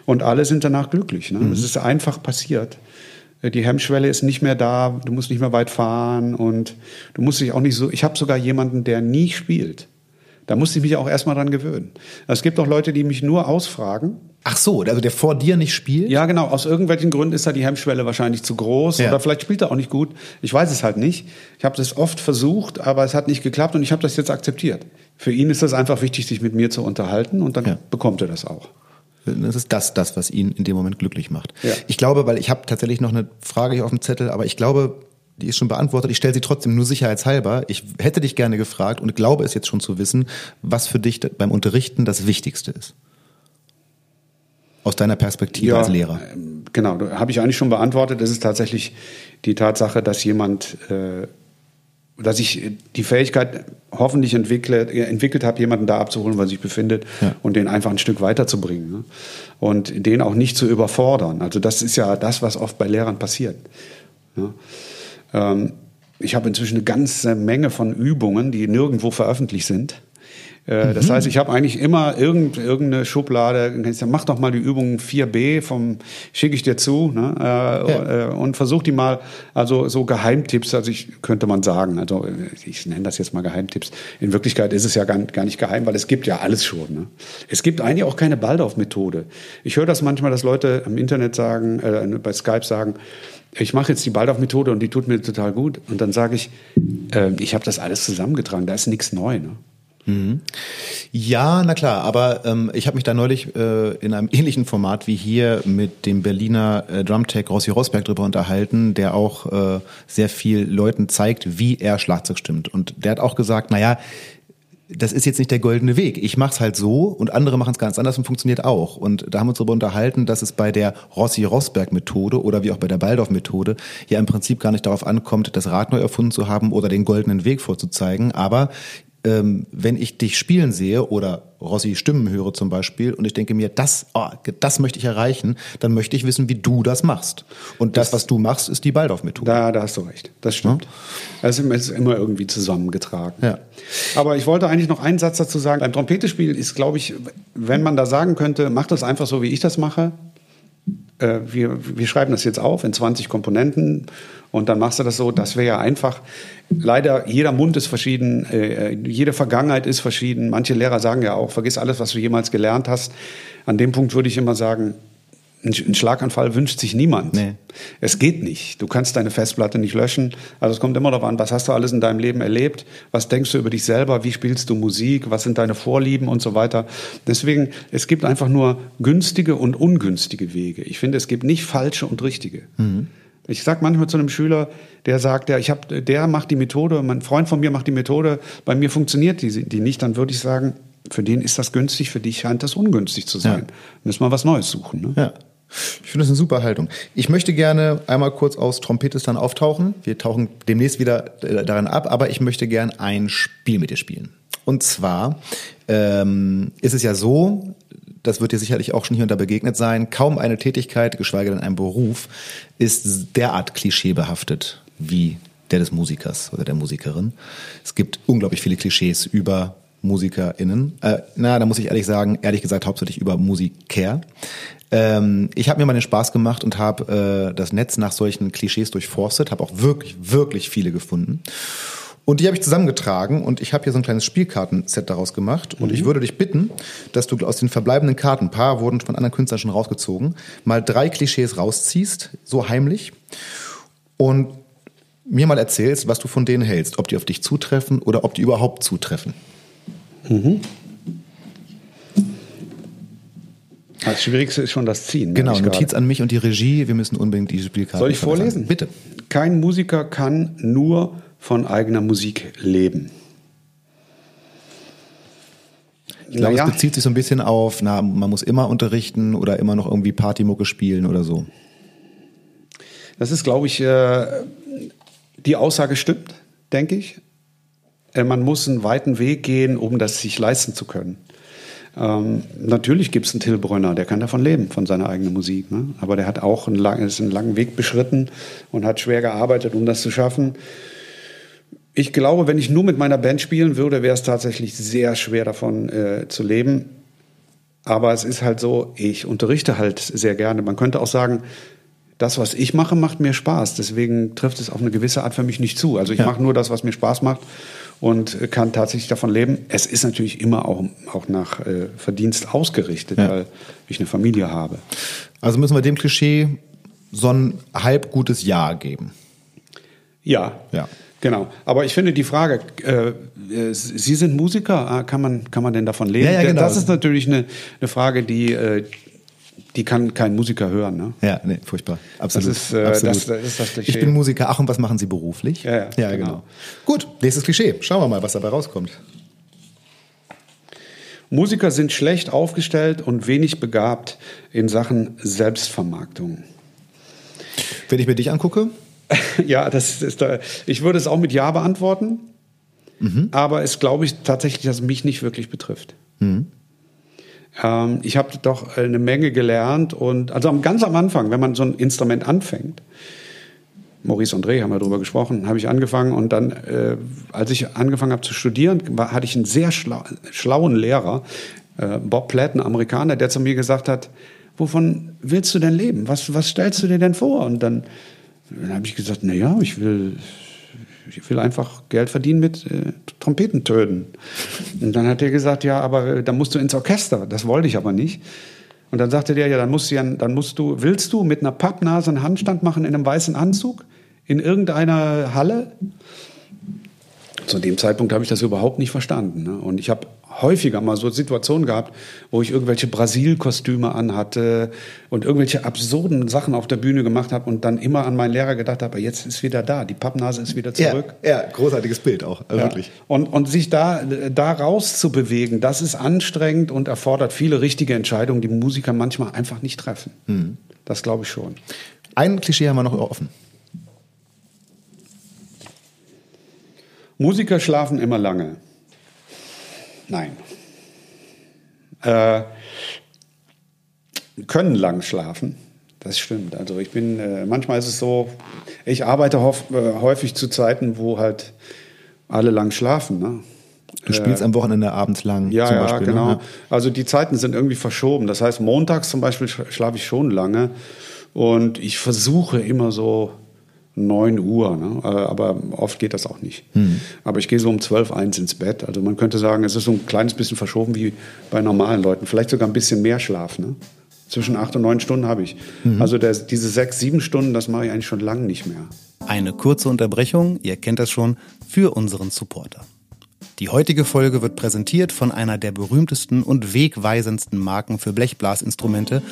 Und alle sind danach glücklich. Ne? Es ist einfach passiert. Äh, Die Hemmschwelle ist nicht mehr da, du musst nicht mehr weit fahren und du musst dich auch nicht so. Ich habe sogar jemanden, der nie spielt. Da musste ich mich auch erstmal dran gewöhnen. Es gibt auch Leute, die mich nur ausfragen. Ach so, also der vor dir nicht spielt? Ja, genau. Aus irgendwelchen Gründen ist da die Hemmschwelle wahrscheinlich zu groß Ja. oder vielleicht spielt er auch nicht gut. Ich weiß es halt nicht. Ich habe das oft versucht, aber es hat nicht geklappt und ich habe das jetzt akzeptiert. Für ihn ist das einfach wichtig, sich mit mir zu unterhalten und dann Ja. bekommt er das auch. Das ist das, das, was ihn in dem Moment glücklich macht. Ja. Ich glaube, weil ich habe tatsächlich noch eine Frage hier auf dem Zettel, aber ich glaube, die ist schon beantwortet. Ich stelle sie trotzdem nur sicherheitshalber. Ich hätte dich gerne gefragt und glaube es jetzt schon zu wissen, was für dich beim Unterrichten das Wichtigste ist. Aus deiner Perspektive als Lehrer. ähm, Genau, habe ich eigentlich schon beantwortet. Es ist tatsächlich die Tatsache, dass jemand, äh, dass ich die Fähigkeit hoffentlich entwickle, entwickelt habe, jemanden da abzuholen, wo er sich befindet Ja. und den einfach ein Stück weiterzubringen. Ne? Und den auch nicht zu überfordern. Also das ist ja das, was oft bei Lehrern passiert. Ne? Ähm, ich habe inzwischen eine ganze Menge von Übungen, die nirgendwo veröffentlicht sind. Äh, Das heißt, ich habe eigentlich immer irgend, irgendeine Schublade, mach doch mal die Übung 4b vom schicke ich dir zu ne? äh, äh, und versuch die mal, also so Geheimtipps, also ich könnte man sagen, also äh, ich nenne das jetzt mal Geheimtipps. In Wirklichkeit ist es ja gar, gar nicht geheim, weil es gibt ja alles schon. Ne? Es gibt eigentlich auch keine Baldorf-Methode. Ich höre das manchmal, dass Leute im Internet sagen, äh, bei Skype sagen, ich mache jetzt die Baldorf-Methode und die tut mir total gut. Und dann sage ich, äh, ich habe das alles zusammengetragen, da ist nichts neu. Ne? Ja, na klar, aber ähm, ich habe mich da neulich äh, in einem ähnlichen Format wie hier mit dem Berliner äh, Drumtech Rossi Rosberg drüber unterhalten, der auch äh, sehr viel Leuten zeigt, wie er Schlagzeug stimmt. Und der hat auch gesagt, naja, das ist jetzt nicht der goldene Weg. Ich mache es halt so und andere machen es ganz anders und funktioniert auch. Und da haben wir uns darüber unterhalten, dass es bei der Rossi-Rosberg-Methode oder wie auch bei der Baldorf-Methode ja im Prinzip gar nicht darauf ankommt, das Rad neu erfunden zu haben oder den goldenen Weg vorzuzeigen. Aber ähm, wenn ich dich spielen sehe oder Rossi Stimmen höre zum Beispiel und ich denke mir, das, oh, das möchte ich erreichen, dann möchte ich wissen, wie du das machst. Und das, das was du machst, ist die Baldauf-Methode. Da, da hast du recht. Das stimmt. Ja? Es ist immer irgendwie zusammengetragen. Ja. Aber ich wollte eigentlich noch einen Satz dazu sagen. Beim Trompetespielen ist, glaube ich, wenn man da sagen könnte, mach das einfach so, wie ich das mache, äh, wir, wir schreiben das jetzt auf in 20 Komponenten und dann machst du das so, das wäre ja einfach. Leider, jeder Mund ist verschieden, äh, jede Vergangenheit ist verschieden. Manche Lehrer sagen ja auch, vergiss alles, was du jemals gelernt hast. An dem Punkt würde ich immer sagen, ein Schlaganfall wünscht sich niemand. Nee. Es geht nicht. Du kannst deine Festplatte nicht löschen. Also es kommt immer darauf an, was hast du alles in deinem Leben erlebt? Was denkst du über dich selber? Wie spielst du Musik? Was sind deine Vorlieben und so weiter? Deswegen, es gibt einfach nur günstige und ungünstige Wege. Ich finde, es gibt nicht falsche und richtige. Mhm. Ich sag manchmal zu einem Schüler, der sagt, ja, ich hab, der macht die Methode, mein Freund von mir macht die Methode, bei mir funktioniert die, die nicht, dann würde ich sagen, für den ist das günstig, für dich scheint das ungünstig zu sein. Ja. Müssen wir was Neues suchen. Ne? Ja. Ich finde das eine super Haltung. Ich möchte gerne einmal kurz aus Trompetistan auftauchen. Wir tauchen demnächst wieder äh, daran ab, aber ich möchte gerne ein Spiel mit dir spielen. Und zwar ähm, ist es ja so, das wird dir sicherlich auch schon hier und da begegnet sein, kaum eine Tätigkeit, geschweige denn ein Beruf, ist derart klischeebehaftet wie der des Musikers oder der Musikerin. Es gibt unglaublich viele Klischees über MusikerInnen. Äh, na, da muss ich ehrlich sagen, ehrlich gesagt hauptsächlich über Musiker. Ähm, ich habe mir mal den Spaß gemacht und habe äh, das Netz nach solchen Klischees durchforstet, habe auch wirklich, wirklich viele gefunden. Und die habe ich zusammengetragen und ich habe hier so ein kleines Spielkartenset daraus gemacht. Und mhm. ich würde dich bitten, dass du aus den verbleibenden Karten, ein paar wurden von anderen Künstlern schon rausgezogen, mal drei Klischees rausziehst, so heimlich. Und mir mal erzählst, was du von denen hältst. Ob die auf dich zutreffen oder ob die überhaupt zutreffen. Mhm. Das Schwierigste ist schon das Ziehen. Genau, Notiz gerade. an mich und die Regie. Wir müssen unbedingt diese Spielkarte. Soll ich vorlesen? Bitte. Kein Musiker kann nur von eigener Musik leben. Ich glaube, naja. es bezieht sich so ein bisschen auf, na, man muss immer unterrichten oder immer noch irgendwie Partymucke spielen oder so. Das ist, glaube ich, äh, die Aussage stimmt, denke ich. Äh, man muss einen weiten Weg gehen, um das sich leisten zu können. Ähm, natürlich gibt es einen Till Brönner, der kann davon leben, von seiner eigenen Musik. Ne? Aber der hat auch einen, lang, ist einen langen Weg beschritten und hat schwer gearbeitet, um das zu schaffen. Ich glaube, wenn ich nur mit meiner Band spielen würde, wäre es tatsächlich sehr schwer davon äh, zu leben. Aber es ist halt so, ich unterrichte halt sehr gerne. Man könnte auch sagen, das, was ich mache, macht mir Spaß. Deswegen trifft es auf eine gewisse Art für mich nicht zu. Also ich ja. mache nur das, was mir Spaß macht und kann tatsächlich davon leben. Es ist natürlich immer auch, auch nach äh, Verdienst ausgerichtet, ja. weil ich eine Familie habe. Also müssen wir dem Klischee so ein halb gutes Ja geben. Ja. Ja. Genau. Aber ich finde die Frage, äh, äh Sie sind Musiker, ah, kann man, kann man denn davon leben? Ja, ja, genau. Das ist natürlich eine, eine Frage, die, äh, die kann kein Musiker hören. Ne? Ja, nee, furchtbar. Absolut. Das ist, äh, Absolut. Das, das ist das Klischee. Ich bin Musiker. Ach, und was machen Sie beruflich? Ja, ja, ja genau. genau. Gut, nächstes Klischee. Schauen wir mal, was dabei rauskommt. Musiker sind schlecht aufgestellt und wenig begabt in Sachen Selbstvermarktung. Wenn ich mir dich angucke? ja, das ist da, ich würde es auch mit Ja beantworten, mhm. aber es glaube ich tatsächlich, dass es mich nicht wirklich betrifft. Mhm. Ähm, ich habe doch eine Menge gelernt und also ganz am Anfang, wenn man so ein Instrument anfängt, Maurice André haben wir darüber gesprochen, habe ich angefangen und dann, äh, als ich angefangen habe zu studieren, war, hatte ich einen sehr schlau, schlauen Lehrer, äh, Bob Platten, Amerikaner, der zu mir gesagt hat, wovon willst du denn leben? Was, was stellst du dir denn vor? Und dann, dann habe ich gesagt, na ja, ich will ich will einfach Geld verdienen mit äh, Trompetentönen. Und dann hat er gesagt, ja, aber äh, dann musst du ins Orchester. Das wollte ich aber nicht. Und dann sagte der, ja, dann musst du, dann musst du, willst du mit einer Pappnase einen Handstand machen in einem weißen Anzug in irgendeiner Halle? Zu dem Zeitpunkt habe ich das überhaupt nicht verstanden. Ne? Und ich habe häufiger mal so Situationen gehabt, wo ich irgendwelche Brasil-Kostüme anhatte und irgendwelche absurden Sachen auf der Bühne gemacht habe und dann immer an meinen Lehrer gedacht habe, jetzt ist wieder da, die Pappnase ist wieder zurück. Ja, ja großartiges Bild auch, also ja. wirklich. Und, und sich da, da rauszubewegen, das ist anstrengend und erfordert viele richtige Entscheidungen, die Musiker manchmal einfach nicht treffen. Mhm. Das glaube ich schon. Ein Klischee haben wir noch offen. Musiker schlafen immer lange. Nein. Äh, können lang schlafen. Das stimmt. Also ich bin, äh, manchmal ist es so, ich arbeite äh, häufig zu Zeiten, wo halt alle lang schlafen. Ne? Du spielst äh, am Wochenende abends lang. Ja, zum Beispiel, ja, genau. Ne? Also die Zeiten sind irgendwie verschoben. Das heißt, montags zum Beispiel schlafe ich schon lange und ich versuche immer so 9 Uhr, ne? Äh, aber oft geht das auch nicht. Hm. Aber ich gehe so um 12, 1 ins Bett. Also man könnte sagen, es ist so ein kleines bisschen verschoben wie bei normalen Leuten. Vielleicht sogar ein bisschen mehr Schlaf. Ne? Zwischen 8 und 9 Stunden habe ich. Mhm. Also der, diese 6, 7 Stunden, das mache ich eigentlich schon lange nicht mehr. Eine kurze Unterbrechung, ihr kennt das schon, für unseren Supporter. Die heutige Folge wird präsentiert von einer der berühmtesten und wegweisendsten Marken für Blechblasinstrumente,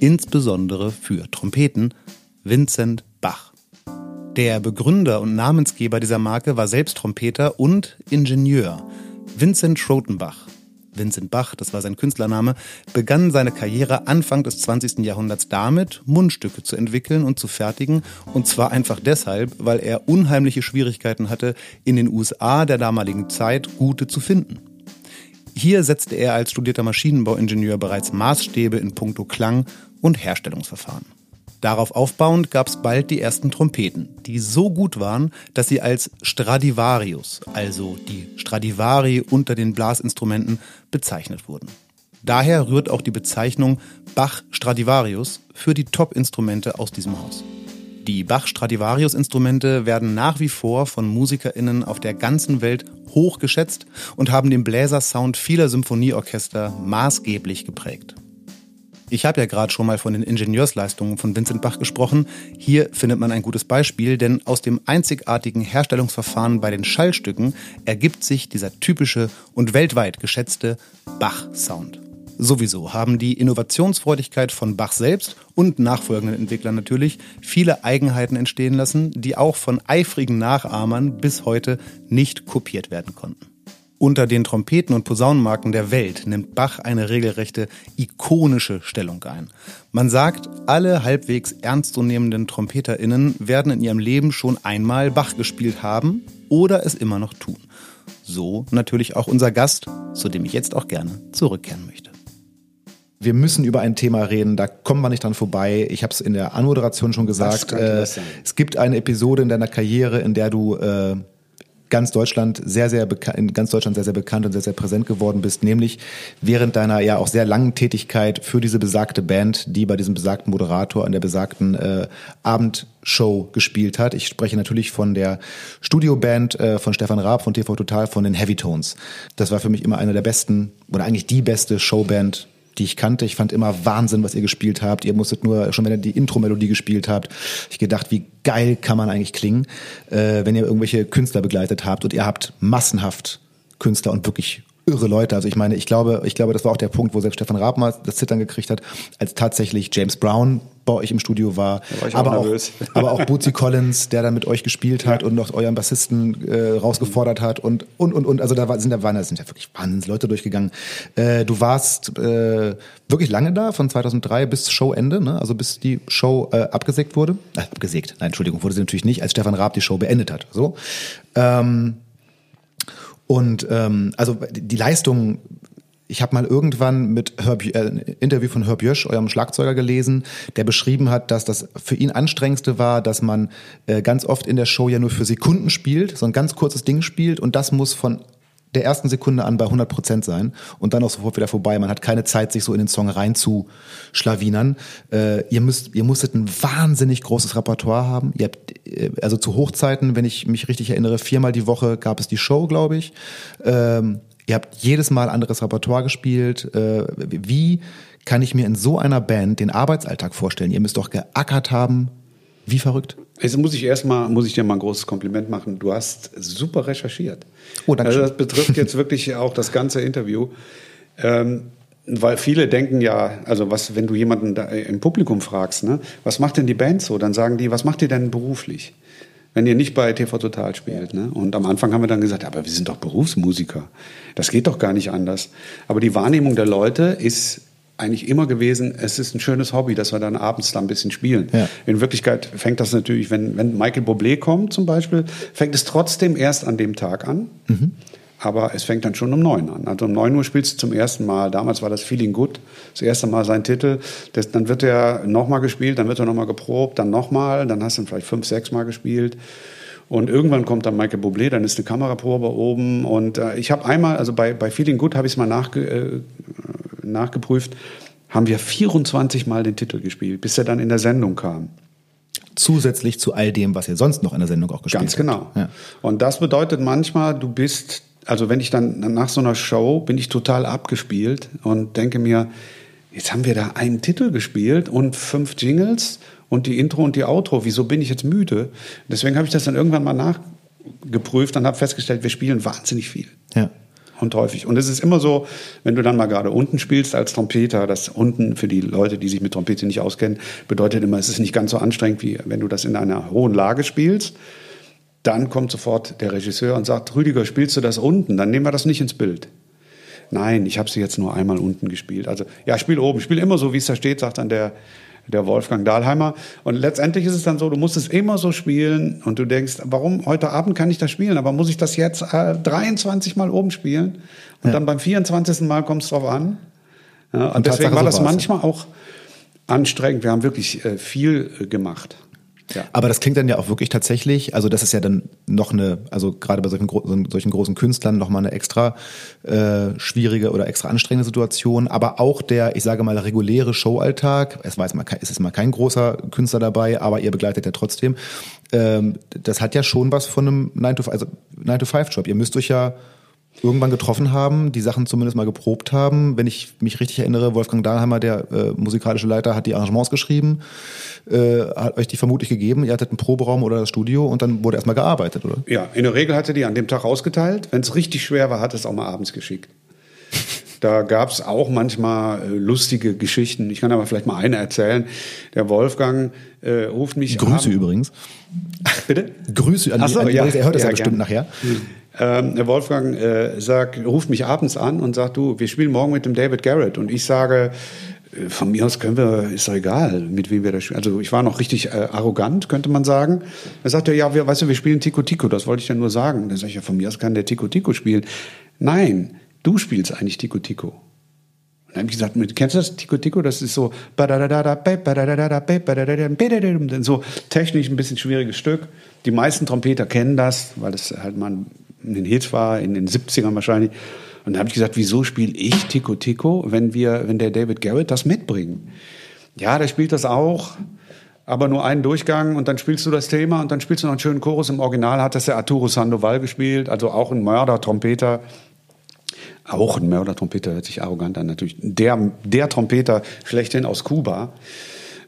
insbesondere für Trompeten, Vincent Bach. Der Begründer und Namensgeber dieser Marke war selbst Trompeter und Ingenieur. Vincent Schrotenbach Vincent Bach, das war sein Künstlername, begann seine Karriere Anfang des 20. Jahrhunderts damit, Mundstücke zu entwickeln und zu fertigen. Und zwar einfach deshalb, weil er unheimliche Schwierigkeiten hatte, in den USA der damaligen Zeit gute zu finden. Hier setzte er als studierter Maschinenbauingenieur bereits Maßstäbe in puncto Klang und Herstellungsverfahren. Darauf aufbauend gab es bald die ersten Trompeten, die so gut waren, dass sie als Stradivarius, also die Stradivari unter den Blasinstrumenten, bezeichnet wurden. Daher rührt auch die Bezeichnung Bach Stradivarius für die Top-Instrumente aus diesem Haus. Die Bach Stradivarius-Instrumente werden nach wie vor von MusikerInnen auf der ganzen Welt hoch geschätzt und haben den Bläsersound vieler Symphonieorchester maßgeblich geprägt. Ich habe ja gerade schon mal von den Ingenieursleistungen von Vincent Bach gesprochen. Hier findet man ein gutes Beispiel, denn aus dem einzigartigen Herstellungsverfahren bei den Schallstücken ergibt sich dieser typische und weltweit geschätzte Bach-Sound. Sowieso haben die Innovationsfreudigkeit von Bach selbst und nachfolgenden Entwicklern natürlich viele Eigenheiten entstehen lassen, die auch von eifrigen Nachahmern bis heute nicht kopiert werden konnten. Unter den Trompeten- und Posaunenmarken der Welt nimmt Bach eine regelrechte ikonische Stellung ein. Man sagt, alle halbwegs ernstzunehmenden TrompeterInnen werden in ihrem Leben schon einmal Bach gespielt haben oder es immer noch tun. So natürlich auch unser Gast, zu dem ich jetzt auch gerne zurückkehren möchte. Wir müssen über ein Thema reden, da kommen wir nicht dran vorbei. Ich habe es in der Anmoderation schon gesagt. Äh, es gibt eine Episode in deiner Karriere, in der du äh, ganz Deutschland sehr, sehr in ganz Deutschland sehr, sehr bekannt und sehr, sehr präsent geworden bist, nämlich während deiner ja auch sehr langen Tätigkeit für diese besagte Band, die bei diesem besagten Moderator an der besagten äh, Abendshow gespielt hat. Ich spreche natürlich von der Studioband äh, von Stefan Raab von TV Total von den Heavy Tones. Das war für mich immer eine der besten oder eigentlich die beste Showband die ich kannte. Ich fand immer Wahnsinn, was ihr gespielt habt. Ihr musstet nur, schon wenn ihr die Intro-Melodie gespielt habt, ich gedacht, wie geil kann man eigentlich klingen, äh, wenn ihr irgendwelche Künstler begleitet habt und ihr habt massenhaft Künstler und wirklich irre Leute. Also ich meine, ich glaube, ich glaube, das war auch der Punkt, wo selbst Stefan Raab mal das Zittern gekriegt hat, als tatsächlich James Brown bei euch im Studio war. war aber, auch, aber auch Bootsy Collins, der dann mit euch gespielt hat ja. und noch euren Bassisten äh, rausgefordert hat und und und und also da war, sind da waren da sind ja wirklich wahnsinns Leute durchgegangen. Äh, du warst äh, wirklich lange da, von 2003 bis Showende, ne? also bis die Show äh, abgesägt wurde. Äh, abgesägt, nein, Entschuldigung, wurde sie natürlich nicht, als Stefan Raab die Show beendet hat. So. Ähm, und ähm, also die Leistung ich habe mal irgendwann mit Herb, äh, ein Interview von Herb Jösch, eurem Schlagzeuger, gelesen, der beschrieben hat, dass das für ihn anstrengendste war, dass man äh, ganz oft in der Show ja nur für Sekunden spielt, so ein ganz kurzes Ding spielt und das muss von der ersten Sekunde an bei 100 Prozent sein und dann auch sofort wieder vorbei. Man hat keine Zeit, sich so in den Song reinzuschlawinern. Äh, ihr müsst, ihr musstet ein wahnsinnig großes Repertoire haben. Ihr habt, äh, also zu Hochzeiten, wenn ich mich richtig erinnere, viermal die Woche gab es die Show, glaube ich. Ähm, ihr habt jedes Mal anderes Repertoire gespielt. Äh, wie kann ich mir in so einer Band den Arbeitsalltag vorstellen? Ihr müsst doch geackert haben, wie verrückt. Jetzt muss ich erstmal, muss ich dir mal ein großes Kompliment machen. Du hast super recherchiert. Oh. Also das betrifft jetzt wirklich auch das ganze Interview. Ähm, weil viele denken ja, also was, wenn du jemanden im Publikum fragst, ne, was macht denn die Band so? Dann sagen die, was macht ihr denn beruflich? Wenn ihr nicht bei TV Total spielt. Ne? Und am Anfang haben wir dann gesagt, aber wir sind doch Berufsmusiker. Das geht doch gar nicht anders. Aber die Wahrnehmung der Leute ist eigentlich immer gewesen, es ist ein schönes Hobby, dass wir dann abends da ein bisschen spielen. Ja. In Wirklichkeit fängt das natürlich, wenn, wenn Michael Bublé kommt zum Beispiel, fängt es trotzdem erst an dem Tag an. Mhm. aber es fängt dann schon um neun an. Also um neun Uhr spielst du zum ersten Mal. Damals war das Feeling Good, das erste Mal sein Titel. Das, dann wird er nochmal gespielt, dann wird er nochmal geprobt, dann nochmal, dann hast du ihn vielleicht fünf, sechs Mal gespielt. Und irgendwann kommt dann Michael Bublé, dann ist eine Kameraprobe oben. Und äh, ich habe einmal, also bei, bei Feeling Good habe ich es mal nachge, äh, nachgeprüft, haben wir 24 Mal den Titel gespielt, bis er dann in der Sendung kam. Zusätzlich zu all dem, was ihr sonst noch in der Sendung auch gespielt Ganz genau. habt. Ja. Und das bedeutet manchmal, du bist, also wenn ich dann nach so einer Show bin ich total abgespielt und denke mir, jetzt haben wir da einen Titel gespielt und fünf Jingles und die Intro und die Outro. Wieso bin ich jetzt müde? Deswegen habe ich das dann irgendwann mal nachgeprüft und habe festgestellt, wir spielen wahnsinnig viel. Ja. Und häufig. Und es ist immer so, wenn du dann mal gerade unten spielst als Trompeter, das unten für die Leute, die sich mit Trompete nicht auskennen, bedeutet immer, es ist nicht ganz so anstrengend, wie wenn du das in einer hohen Lage spielst. Dann kommt sofort der Regisseur und sagt, Rüdiger, spielst du das unten? Dann nehmen wir das nicht ins Bild. Nein, ich habe sie jetzt nur einmal unten gespielt. Also ja, spiel oben, spiel immer so, wie es da steht, sagt dann der, der Wolfgang Dahlheimer. Und letztendlich ist es dann so, du musst es immer so spielen und du denkst, warum heute Abend kann ich das spielen, aber muss ich das jetzt äh, 23 Mal oben spielen? Und Ja. dann beim 24. Mal kommt es drauf an. Ja, und, Und deswegen war das manchmal auch anstrengend. Wir haben wirklich äh, viel äh, gemacht. Ja. Aber das klingt dann ja auch wirklich tatsächlich, also das ist ja dann noch eine, also gerade bei solchen, solchen großen Künstlern noch mal eine extra äh, schwierige oder extra anstrengende Situation. Aber auch der, ich sage mal, reguläre Showalltag, es war jetzt mal, es ist mal kein großer Künstler dabei, aber ihr begleitet ja trotzdem. Ähm, das hat ja schon was von einem 9 to, also 9 to 5 Job. Ihr müsst euch ja irgendwann getroffen haben, die Sachen zumindest mal geprobt haben. Wenn ich mich richtig erinnere, Wolfgang Dahlheimer, der äh, musikalische Leiter, hat die Arrangements geschrieben, äh, hat euch die vermutlich gegeben. Ihr hattet einen Proberaum oder das Studio und dann wurde erstmal gearbeitet, oder? Ja, in der Regel hatte die an dem Tag ausgeteilt. Wenn es richtig schwer war, hat es auch mal abends geschickt. Da gab es auch manchmal äh, lustige Geschichten. Ich kann aber vielleicht mal eine erzählen. Der Wolfgang äh, ruft mich Grüße abends- übrigens. Bitte? Grüße an, Ach die, so, an ja. er hört das ja, Ja, bestimmt nachher. Ähm, Wolfgang äh, sagt, ruft mich abends an und sagt, du, wir spielen morgen mit dem David Garrett. Und ich sage, äh, von mir aus können wir, ist doch egal, mit wem wir da spielen. Also ich war noch richtig äh, arrogant, könnte man sagen. Da sagt er, ja, wir, weißt du, wir spielen Tico Tico, das wollte ich ja nur sagen. Dann sage ich, ja, von mir aus kann der Tico Tico spielen. Nein, du spielst eigentlich Tico Tico. Dann habe ich gesagt, kennst du das Tico Tico? Das ist so so technisch ein bisschen schwieriges Stück. Die meisten Trompeter kennen das, weil das halt mal in den Hits war, in den 70ern wahrscheinlich. Und dann habe ich gesagt, wieso spiele ich Tico Tico, wenn wir, wenn der David Garrett das mitbringt? Ja, der spielt das auch, aber nur einen Durchgang und dann spielst du das Thema und dann spielst du noch einen schönen Chorus. Im Original hat das der Arturo Sandoval gespielt, also auch ein Mörder-Trompeter. Auch ein Mörder-Trompeter hört sich arrogant an, natürlich. Der, der Trompeter schlechthin aus Kuba.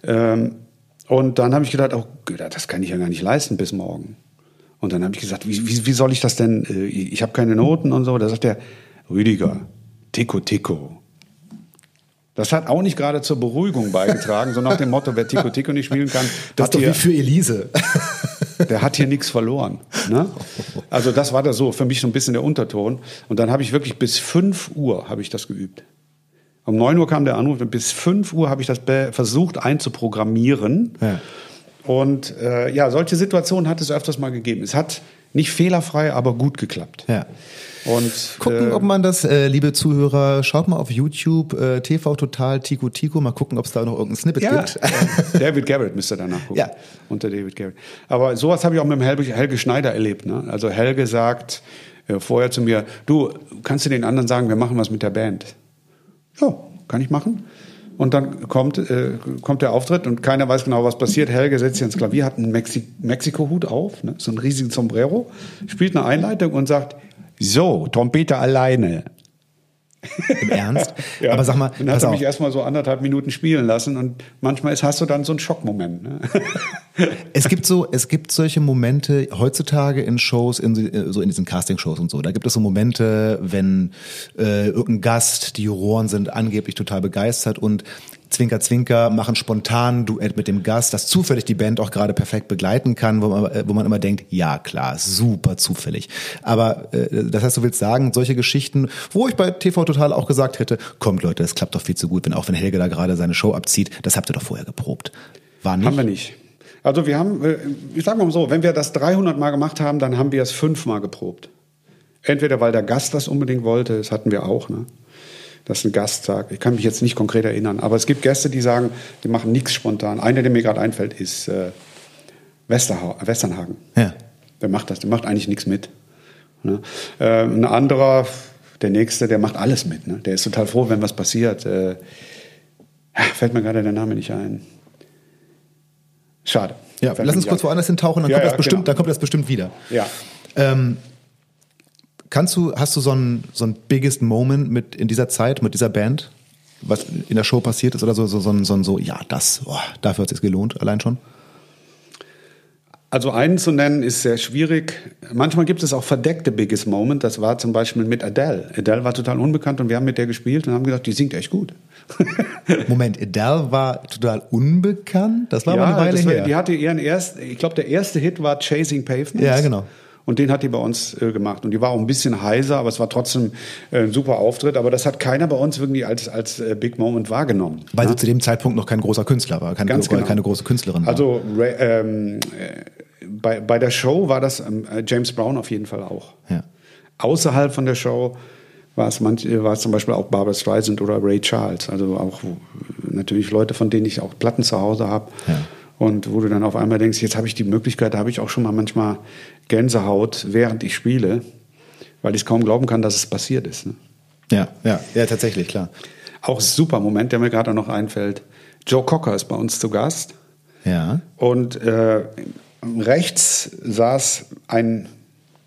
Ähm, und dann habe ich gedacht, oh, das kann ich ja gar nicht leisten bis morgen. Und dann habe ich gesagt, wie, wie, wie soll ich das denn? äh, Ich habe keine Noten und so. Da sagt er, Rüdiger, Tico Tico. Das hat auch nicht gerade zur Beruhigung beigetragen, so nach dem Motto, wer Tico Tico nicht spielen kann, Das ist doch hier, wie für Elise. der hat hier nichts verloren. Ne? Also das war da so für mich so ein bisschen der Unterton. Und dann habe ich wirklich bis 5 Uhr habe ich das geübt. Um 9 Uhr kam der Anruf und bis 5 Uhr habe ich das versucht einzuprogrammieren. Ja. Und äh, ja, solche Situationen hat es öfters mal gegeben. Es hat nicht fehlerfrei, aber gut geklappt. Ja. Und Gucken, äh, ob man das, äh, liebe Zuhörer, schaut mal auf YouTube, äh, TV Total Tico Tico, mal gucken, ob es da noch irgendein Snippet ja, gibt. David Garrett müsste danach gucken. Ja. Unter David Garrett. Aber sowas habe ich auch mit dem Helge, Helge Schneider erlebt. Ne? Also Helge sagt äh, vorher zu mir, du, kannst du den anderen sagen, wir machen was mit der Band? Ja, kann ich machen. Und dann kommt, äh, kommt der Auftritt und keiner weiß genau, was passiert. Helge setzt sich ins Klavier, hat einen Mexi Mexiko-Hut auf, ne? so einen riesigen Sombrero, spielt eine Einleitung und sagt, so, Trompete alleine. Im Ernst? Ja. Aber sag mal, dann hat er auf. mich erstmal so anderthalb Minuten spielen lassen und manchmal ist, hast du dann so einen Schockmoment. Ne? Es gibt so, es gibt solche Momente heutzutage in Shows, in, so in diesen Castingshows und so. Da gibt es so Momente, wenn äh, irgendein Gast, die Juroren sind angeblich total begeistert und Zwinker, Zwinker machen spontan Duett mit dem Gast, das zufällig die Band auch gerade perfekt begleiten kann, wo man, äh, wo man immer denkt, ja klar, super zufällig. Aber äh, das heißt, du willst sagen, solche Geschichten, wo ich bei TV Total auch gesagt hätte, kommt Leute, das klappt doch viel zu gut, wenn auch wenn Helge da gerade seine Show abzieht, das habt ihr doch vorher geprobt. War nicht? Haben wir nicht. Also wir haben, äh, ich sage mal so, wenn wir das 300 Mal gemacht haben, dann haben wir es fünfmal geprobt. Entweder weil der Gast das unbedingt wollte, das hatten wir auch, ne? Das ist ein Gast sagt. Ich kann mich jetzt nicht konkret erinnern, aber es gibt Gäste, die sagen, die machen nichts spontan. Einer, der mir gerade einfällt, ist äh, Westerha Westernhagen. Ja. Der macht das, der macht eigentlich nichts mit. Ne? Äh, ein anderer, der nächste, der macht alles mit. Ne? Der ist total froh, wenn was passiert. Äh, fällt mir gerade der Name nicht ein. Schade. Ja, lass uns kurz woanders hintauchen, dann, Ja, kommt ja, das bestimmt, genau. dann kommt das bestimmt wieder. Ja. Ähm, kannst du, hast du so ein, so ein biggest Moment mit in dieser Zeit, mit dieser Band, was in der Show passiert ist oder so, so, so, so, ein- so ja, das, oh, dafür hat es sich gelohnt, allein schon? Also einen zu nennen ist sehr schwierig. Manchmal gibt es auch verdeckte Biggest Moment. Das war zum Beispiel mit Adele. Adele war total unbekannt und wir haben mit der gespielt und haben gedacht, die singt echt gut. Moment, Adele war total unbekannt, das war aber eine Weile war, her. die hatte ihren ersten, ich glaube, der erste Hit war Chasing Pavements. Ja, genau. Und den hat die bei uns äh, gemacht. Und die war auch ein bisschen heiser, aber es war trotzdem äh, ein super Auftritt. Aber das hat keiner bei uns irgendwie als, als äh, Big Moment wahrgenommen. Weil ne? sie zu dem Zeitpunkt noch kein großer Künstler war, keine, Ganz genau. keine große Künstlerin war. Also ähm, äh, bei, bei der Show war das ähm, äh, James Brown auf jeden Fall auch. Ja. Außerhalb von der Show war es, manch, äh, war es zum Beispiel auch Barbara Streisand oder Ray Charles. Also auch natürlich Leute, von denen ich auch Platten zu Hause habe. Ja. Und wo du dann auf einmal denkst, jetzt habe ich die Möglichkeit, da habe ich auch schon mal manchmal Gänsehaut, während ich spiele, weil ich es kaum glauben kann, dass es passiert ist. Ne? Ja, ja, ja, tatsächlich, klar. Auch ein super Moment, der mir gerade noch einfällt. Joe Cocker ist bei uns zu Gast. Ja. Und äh, rechts saß ein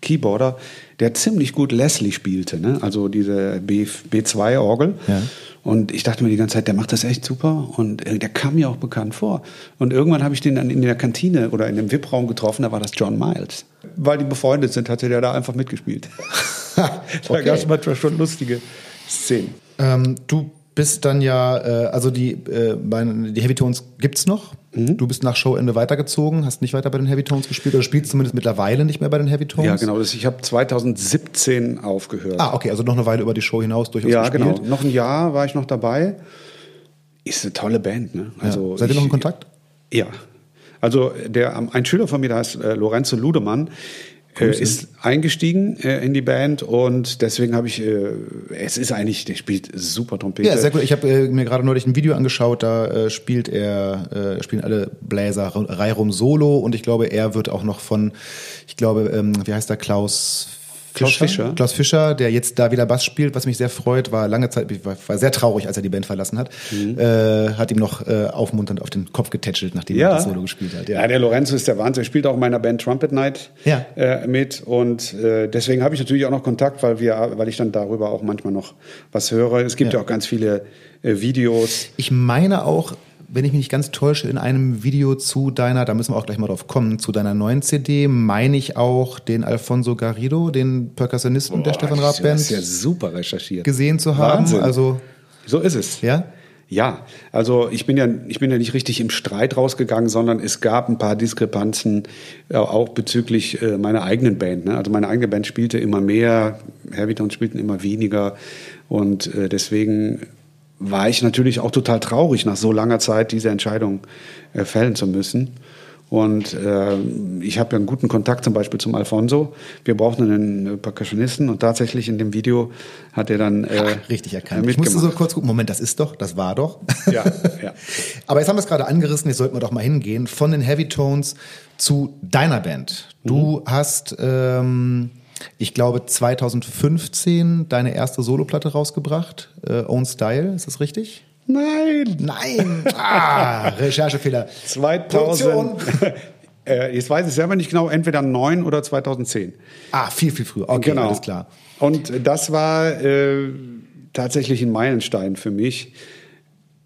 Keyboarder, der ziemlich gut Leslie spielte, ne? also diese B, B2-Orgel. Ja. Und ich dachte mir die ganze Zeit, der macht das echt super und äh, der kam mir auch bekannt vor. Und irgendwann habe ich den dann in der Kantine oder in dem VIP-Raum getroffen, da war das John Miles. Weil die befreundet sind, hatte der da einfach mitgespielt. da Okay. gab es manchmal schon lustige Szenen. Ähm, du bist dann ja, äh, also die, äh, meine, die Heavy Tones gibt's noch. Mhm. Du bist nach Showende weitergezogen, hast nicht weiter bei den Heavy Tones gespielt oder spielst zumindest mittlerweile nicht mehr bei den Heavy Tones. Ja, genau. Das, ich habe 2017 aufgehört. Ah, okay, also noch eine Weile über die Show hinaus durchaus Ja, gespielt. genau. Noch ein Jahr war ich noch dabei. Ist eine tolle Band, ne? Also ja. Seid ihr noch in Kontakt? Ja. Also der, ein Schüler von mir, der heißt äh, Lorenzo Ludemann, äh, ist eingestiegen äh, in die Band und deswegen habe ich, äh, es ist eigentlich, der spielt super Trompete. Ja, sehr gut. Ich habe äh, mir gerade neulich ein Video angeschaut, da äh, spielt er, äh, spielen alle Bläser Reirum Solo und ich glaube, er wird auch noch von, ich glaube, ähm, wie heißt der, Klaus Klaus Fischer. Klaus Fischer, der jetzt da wieder Bass spielt, was mich sehr freut, war lange Zeit, war, sehr traurig, als er die Band verlassen hat, äh, hat ihm noch äh, aufmunternd auf den Kopf getätschelt, nachdem er Ja. das Solo gespielt hat. Ja. der Lorenzo ist der Wahnsinn. Er spielt auch in meiner Band Trumpet Night Ja. äh, mit. Und äh, deswegen habe ich natürlich auch noch Kontakt, weil, wir, weil ich dann darüber auch manchmal noch was höre. Es gibt ja, Ja. auch ganz viele äh, Videos. Ich meine auch, wenn ich mich nicht ganz täusche, in einem Video zu deiner, da müssen wir auch gleich mal drauf kommen, zu deiner neuen CD, meine ich auch den Alfonso Garrido, den Percussionisten der Stefan Raab Band, hast ja super recherchiert. gesehen zu haben. Wahnsinn. Also, So ist es. ja? Ja, also ich bin ja, ich bin ja nicht richtig im Streit rausgegangen, sondern es gab ein paar Diskrepanzen äh, auch bezüglich äh, meiner eigenen Band. Ne? Also meine eigene Band spielte immer mehr, Heavytones spielten immer weniger und äh, deswegen war ich natürlich auch total traurig, nach so langer Zeit diese Entscheidung äh, fällen zu müssen. Und äh, ich habe ja einen guten Kontakt zum Beispiel zum Alfonso. Wir brauchten einen äh, Percussionisten und tatsächlich in dem Video hat er dann äh, Richtig erkannt. äh, Ich musste so kurz gucken, Moment, das ist doch, das war doch. Ja, ja. Aber jetzt haben wir es gerade angerissen, jetzt sollten wir doch mal hingehen, von den Heavy Tones zu deiner Band. Du Mhm. hast, ähm, ich glaube, 2015 deine erste Soloplatte rausgebracht, äh, Own Style, ist das richtig? Nein! Nein! Ah, Recherchefehler. 2000. äh, jetzt weiß ich selber nicht genau, entweder 9 oder 2010. Ah, viel, viel früher. Okay, genau. alles klar. Und das war äh, tatsächlich ein Meilenstein für mich.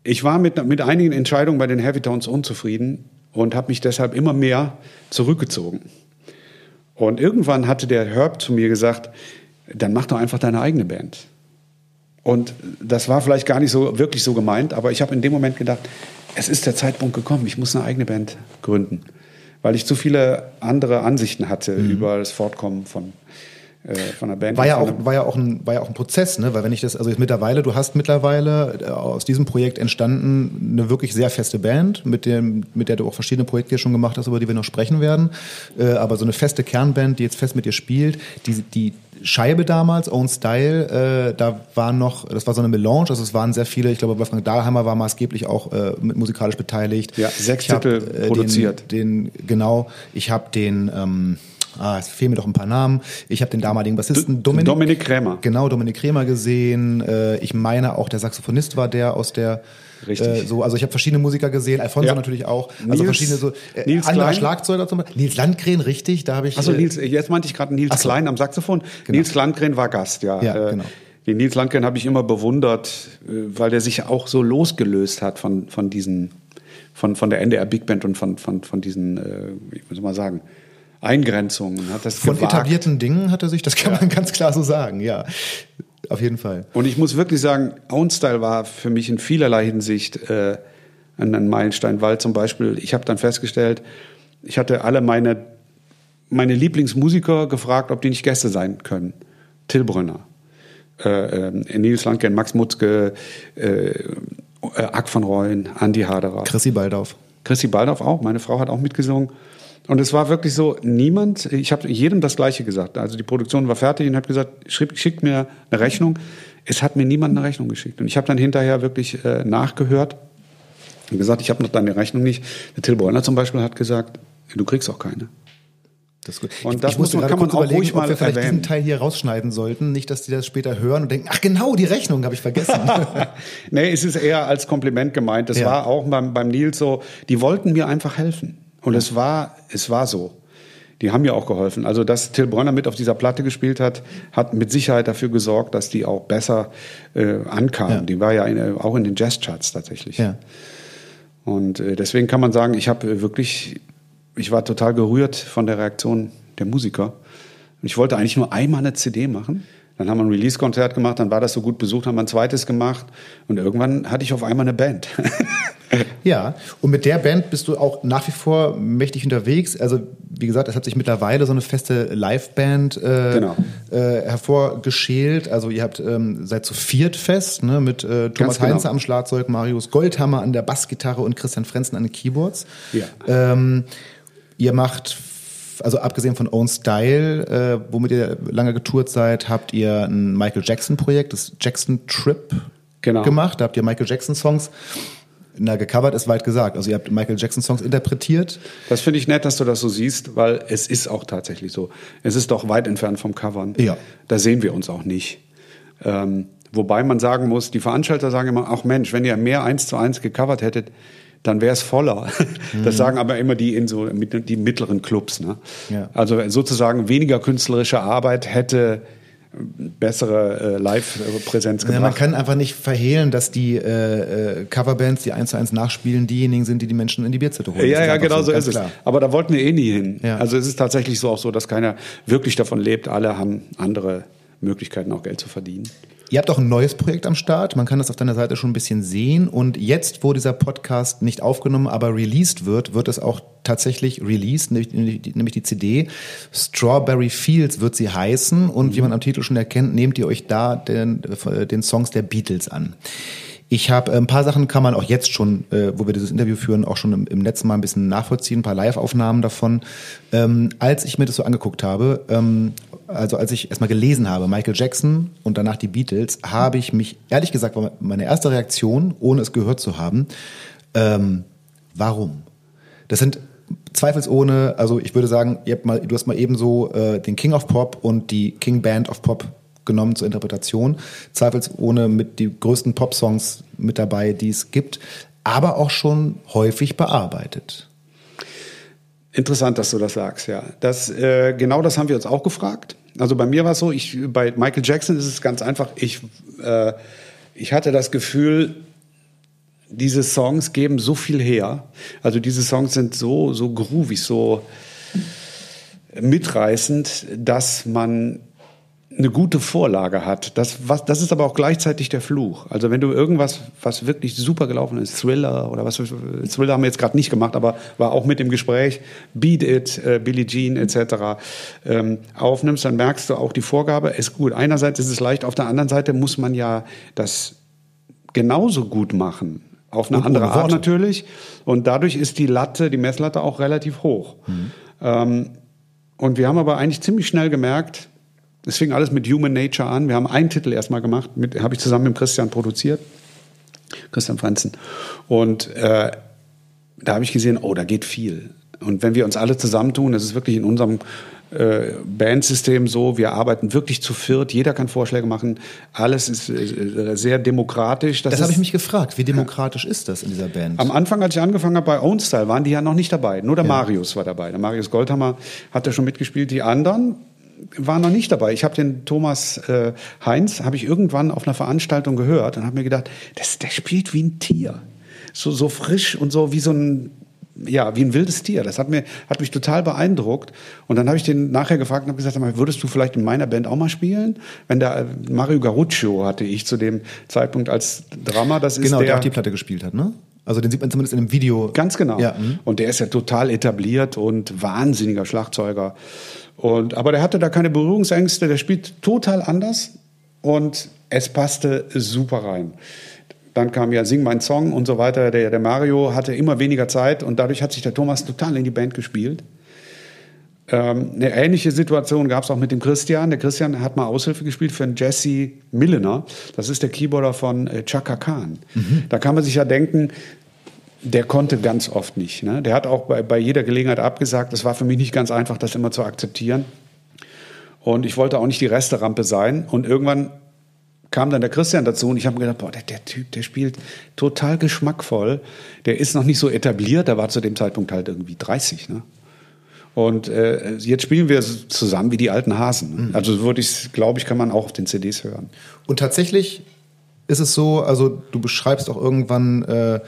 Ich war mit, mit einigen Entscheidungen bei den Heavy Tones unzufrieden und habe mich deshalb immer mehr zurückgezogen. Und irgendwann hatte der Herb zu mir gesagt, dann mach doch einfach deine eigene Band. Und das war vielleicht gar nicht so wirklich so gemeint, aber ich habe in dem Moment gedacht, es ist der Zeitpunkt gekommen, ich muss eine eigene Band gründen, weil ich zu viele andere Ansichten hatte über das Fortkommen von, von der Band. War ja auch, war ja auch ein, war ja auch ein Prozess, ne? Weil wenn ich das, also jetzt mittlerweile, du hast mittlerweile äh, aus diesem Projekt entstanden eine wirklich sehr feste Band, mit dem, mit der du auch verschiedene Projekte hier schon gemacht hast, über die wir noch sprechen werden. Äh, aber so eine feste Kernband, die jetzt fest mit dir spielt, die, die Scheibe damals, Own Style, äh, da war noch, das war so eine Melange, also es waren sehr viele, ich glaube Wolfgang Dahlheimer war maßgeblich auch äh, mit musikalisch beteiligt. Ja, sechs Titel äh, produziert. Den, den, genau, ich habe den, ähm, ah, es fehlen mir doch ein paar Namen. Ich habe den damaligen Bassisten Dominik, Dominik Krämer. Genau, Dominik Krämer gesehen. Äh, ich meine auch der Saxophonist war der aus der Richtig. Äh, so, also ich habe verschiedene Musiker gesehen, Alfonso ja. natürlich auch. Also Nils, verschiedene so äh, Nils andere Klein. Schlagzeuger zum Beispiel. Nils Landgren, richtig, da habe ich. Also Nils, jetzt meinte ich gerade Nils so. Klein am Saxophon. Genau. Nils Landgren war Gast, ja. Ja, äh, genau. Den Nils Landgren habe ich immer bewundert, äh, weil der sich auch so losgelöst hat von, von diesen, von, von der NDR Big Band und von, von, von diesen, äh, ich muss mal sagen, Eingrenzungen. Hat das Von gewagt. etablierten Dingen hat er sich, das kann ja. man ganz klar so sagen, ja. Auf jeden Fall. Und ich muss wirklich sagen, Ownstyle war für mich in vielerlei Hinsicht äh, ein, ein Meilenstein, weil zum Beispiel, ich habe dann festgestellt, ich hatte alle meine, meine Lieblingsmusiker gefragt, ob die nicht Gäste sein können. Till Brünner, äh, äh, Nils Landgren, Max Mutzke, äh, äh Ack von Reuen, Andi Haderer. Chrissy Baldauf. Chrissy Baldauf auch, meine Frau hat auch mitgesungen. Und es war wirklich so, niemand, ich habe jedem das Gleiche gesagt. Also die Produktion war fertig und habe gesagt, schickt mir eine Rechnung. Es hat mir niemand eine Rechnung geschickt. Und ich habe dann hinterher wirklich äh, nachgehört und gesagt, ich habe noch deine Rechnung nicht. Der Till Bräuner zum Beispiel hat gesagt, du kriegst auch keine. Das und das ich muss man, kann man auch ruhig mal ob wir vielleicht erwähnen. diesen Teil hier rausschneiden sollten. Nicht, dass die das später hören und denken, ach genau, die Rechnung habe ich vergessen. nee, es ist eher als Kompliment gemeint. Das ja. war auch beim, beim Nils so, die wollten mir einfach helfen. Und es war, es war so. Die haben mir auch geholfen. Also, dass Till Bronner mit auf dieser Platte gespielt hat, hat mit Sicherheit dafür gesorgt, dass die auch besser äh, ankam. Ja. Die war ja in, auch in den Jazzcharts tatsächlich. Ja. Und äh, deswegen kann man sagen, ich habe wirklich, ich war total gerührt von der Reaktion der Musiker. Ich wollte eigentlich nur einmal eine CD machen. Dann haben wir ein Release-Konzert gemacht, dann war das so gut besucht, haben wir ein zweites gemacht und irgendwann hatte ich auf einmal eine Band. ja, und mit der Band bist du auch nach wie vor mächtig unterwegs. Also wie gesagt, es hat sich mittlerweile so eine feste Liveband äh, genau. äh, hervorgeschält. Also ihr habt ähm, seid zu viert fest, ne, mit äh, Thomas genau. Heinze am Schlagzeug, Marius Goldhammer an der Bassgitarre und Christian Frenzen an den Keyboards. Ja. Ähm, ihr macht also abgesehen von Own Style, äh, womit ihr lange getourt seid, habt ihr ein Michael Jackson Projekt, das Jackson Trip genau. gemacht. Da habt ihr Michael Jackson Songs na, gecovert ist weit gesagt. Also ihr habt Michael Jackson Songs interpretiert. Das finde ich nett, dass du das so siehst, weil es ist auch tatsächlich so. Es ist doch weit entfernt vom Covern. Ja. Da sehen wir uns auch nicht. Ähm, wobei man sagen muss, die Veranstalter sagen immer, ach Mensch, wenn ihr mehr eins zu eins gecovert hättet, dann wäre es voller. Das mhm. sagen aber immer die in so die mittleren Clubs. Ne? Ja. Also sozusagen weniger künstlerische Arbeit hätte bessere äh, Live-Präsenz gebracht. Ja, man kann einfach nicht verhehlen, dass die äh, äh, Coverbands, die eins zu eins nachspielen, diejenigen sind, die die Menschen in die Bierzettel holen. Ja, ja, genau so, ist klar. es. Aber da wollten wir eh nie hin. Ja. Also es ist tatsächlich so auch so, dass keiner wirklich davon lebt. Alle haben andere Möglichkeiten, auch Geld zu verdienen. Ihr habt auch ein neues Projekt am Start. Man kann das auf deiner Seite schon ein bisschen sehen. Und jetzt, wo dieser Podcast nicht aufgenommen, aber released wird, wird es auch tatsächlich released, nämlich die CD. Strawberry Fields wird sie heißen. Und mhm. wie man am Titel schon erkennt, nehmt ihr euch da den, den Songs der Beatles an. Ich habe äh, ein paar Sachen kann man auch jetzt schon, äh, wo wir dieses Interview führen, auch schon im, im Netz mal ein bisschen nachvollziehen, ein paar Live-Aufnahmen davon. Ähm, als ich mir das so angeguckt habe, ähm, also als ich erstmal gelesen habe, Michael Jackson und danach die Beatles, habe ich mich, ehrlich gesagt, war meine erste Reaktion, ohne es gehört zu haben, ähm, warum? Das sind zweifelsohne, also ich würde sagen, ihr habt mal, du hast mal ebenso äh, den King of Pop und die King Band of Pop genommen zur Interpretation. Zweifelsohne mit die größten Pop-Songs mit dabei, die es gibt, aber auch schon häufig bearbeitet. Interessant, dass du das sagst, ja. Das, äh, genau das haben wir uns auch gefragt. Also bei mir war es so, ich, bei Michael Jackson ist es ganz einfach, ich, äh, ich hatte das Gefühl, diese Songs geben so viel her. Also diese Songs sind so, so groovig, so mitreißend, dass man eine gute Vorlage hat. Das, was, das ist aber auch gleichzeitig der Fluch. Also wenn du irgendwas, was wirklich super gelaufen ist, Thriller oder was, Thriller haben wir jetzt gerade nicht gemacht, aber war auch mit im Gespräch, Beat It, äh, Billie Jean etc. Ähm, aufnimmst, dann merkst du auch die Vorgabe ist gut. Einerseits ist es leicht, auf der anderen Seite muss man ja das genauso gut machen. Auf eine Und andere Art natürlich. Und dadurch ist die Latte, die Messlatte auch relativ hoch. Mhm. Ähm, und wir haben aber eigentlich ziemlich schnell gemerkt, Es fing alles mit Human Nature an. Wir haben einen Titel erstmal gemacht, habe ich zusammen mit Christian produziert, Christian Franzen. Und äh, da habe ich gesehen, oh, da geht viel. Und wenn wir uns alle zusammentun, das ist wirklich in unserem äh, Bandsystem so, wir arbeiten wirklich zu viert, jeder kann Vorschläge machen, alles ist äh, sehr demokratisch. Das, das habe ich mich gefragt, wie demokratisch ja. ist das in dieser Band? Am Anfang, als ich angefangen habe bei Own Style, waren die ja noch nicht dabei, nur der ja. Marius war dabei. Der Marius Goldhammer hat ja schon mitgespielt, die anderen waren noch nicht dabei. Ich habe den Thomas äh, Heinz, habe ich irgendwann auf einer Veranstaltung gehört und habe mir gedacht, das, der spielt wie ein Tier. So, so frisch und so wie so ein ja, wie ein wildes Tier. Das hat, mir, hat mich total beeindruckt. Und dann habe ich den nachher gefragt und habe gesagt, würdest du vielleicht in meiner Band auch mal spielen? Wenn der äh, Mario Garuccio hatte ich zu dem Zeitpunkt als Drama, das ist genau, der, der auch die Platte gespielt hat, ne? Also den sieht man zumindest in einem Video. Ganz genau. Ja. Mhm. Und der ist ja total etabliert und wahnsinniger Schlagzeuger. Und, aber der hatte da keine Berührungsängste, der spielt total anders und es passte super rein. Dann kam ja Sing mein Song und so weiter. Der, der Mario hatte immer weniger Zeit und dadurch hat sich der Thomas total in die Band gespielt. Ähm, eine ähnliche Situation gab es auch mit dem Christian. Der Christian hat mal Aushilfe gespielt für einen Jesse Milliner. Das ist der Keyboarder von äh, Chaka Khan. Mhm. Da kann man sich ja denken, der konnte ganz oft nicht. Ne? Der hat auch bei, bei jeder Gelegenheit abgesagt. Das war für mich nicht ganz einfach, das immer zu akzeptieren. Und ich wollte auch nicht die Resterampe sein. Und irgendwann kam dann der Christian dazu und ich habe mir gedacht, boah, der, der, Typ, der spielt total geschmackvoll. Der ist noch nicht so etabliert, der war zu dem Zeitpunkt halt irgendwie 30. Ne? Und äh, jetzt spielen wir zusammen wie die alten Hasen. Mhm. Also würde ich, glaube ich, kann man auch auf den CDs hören. Und tatsächlich ist es so, also du beschreibst auch irgendwann äh,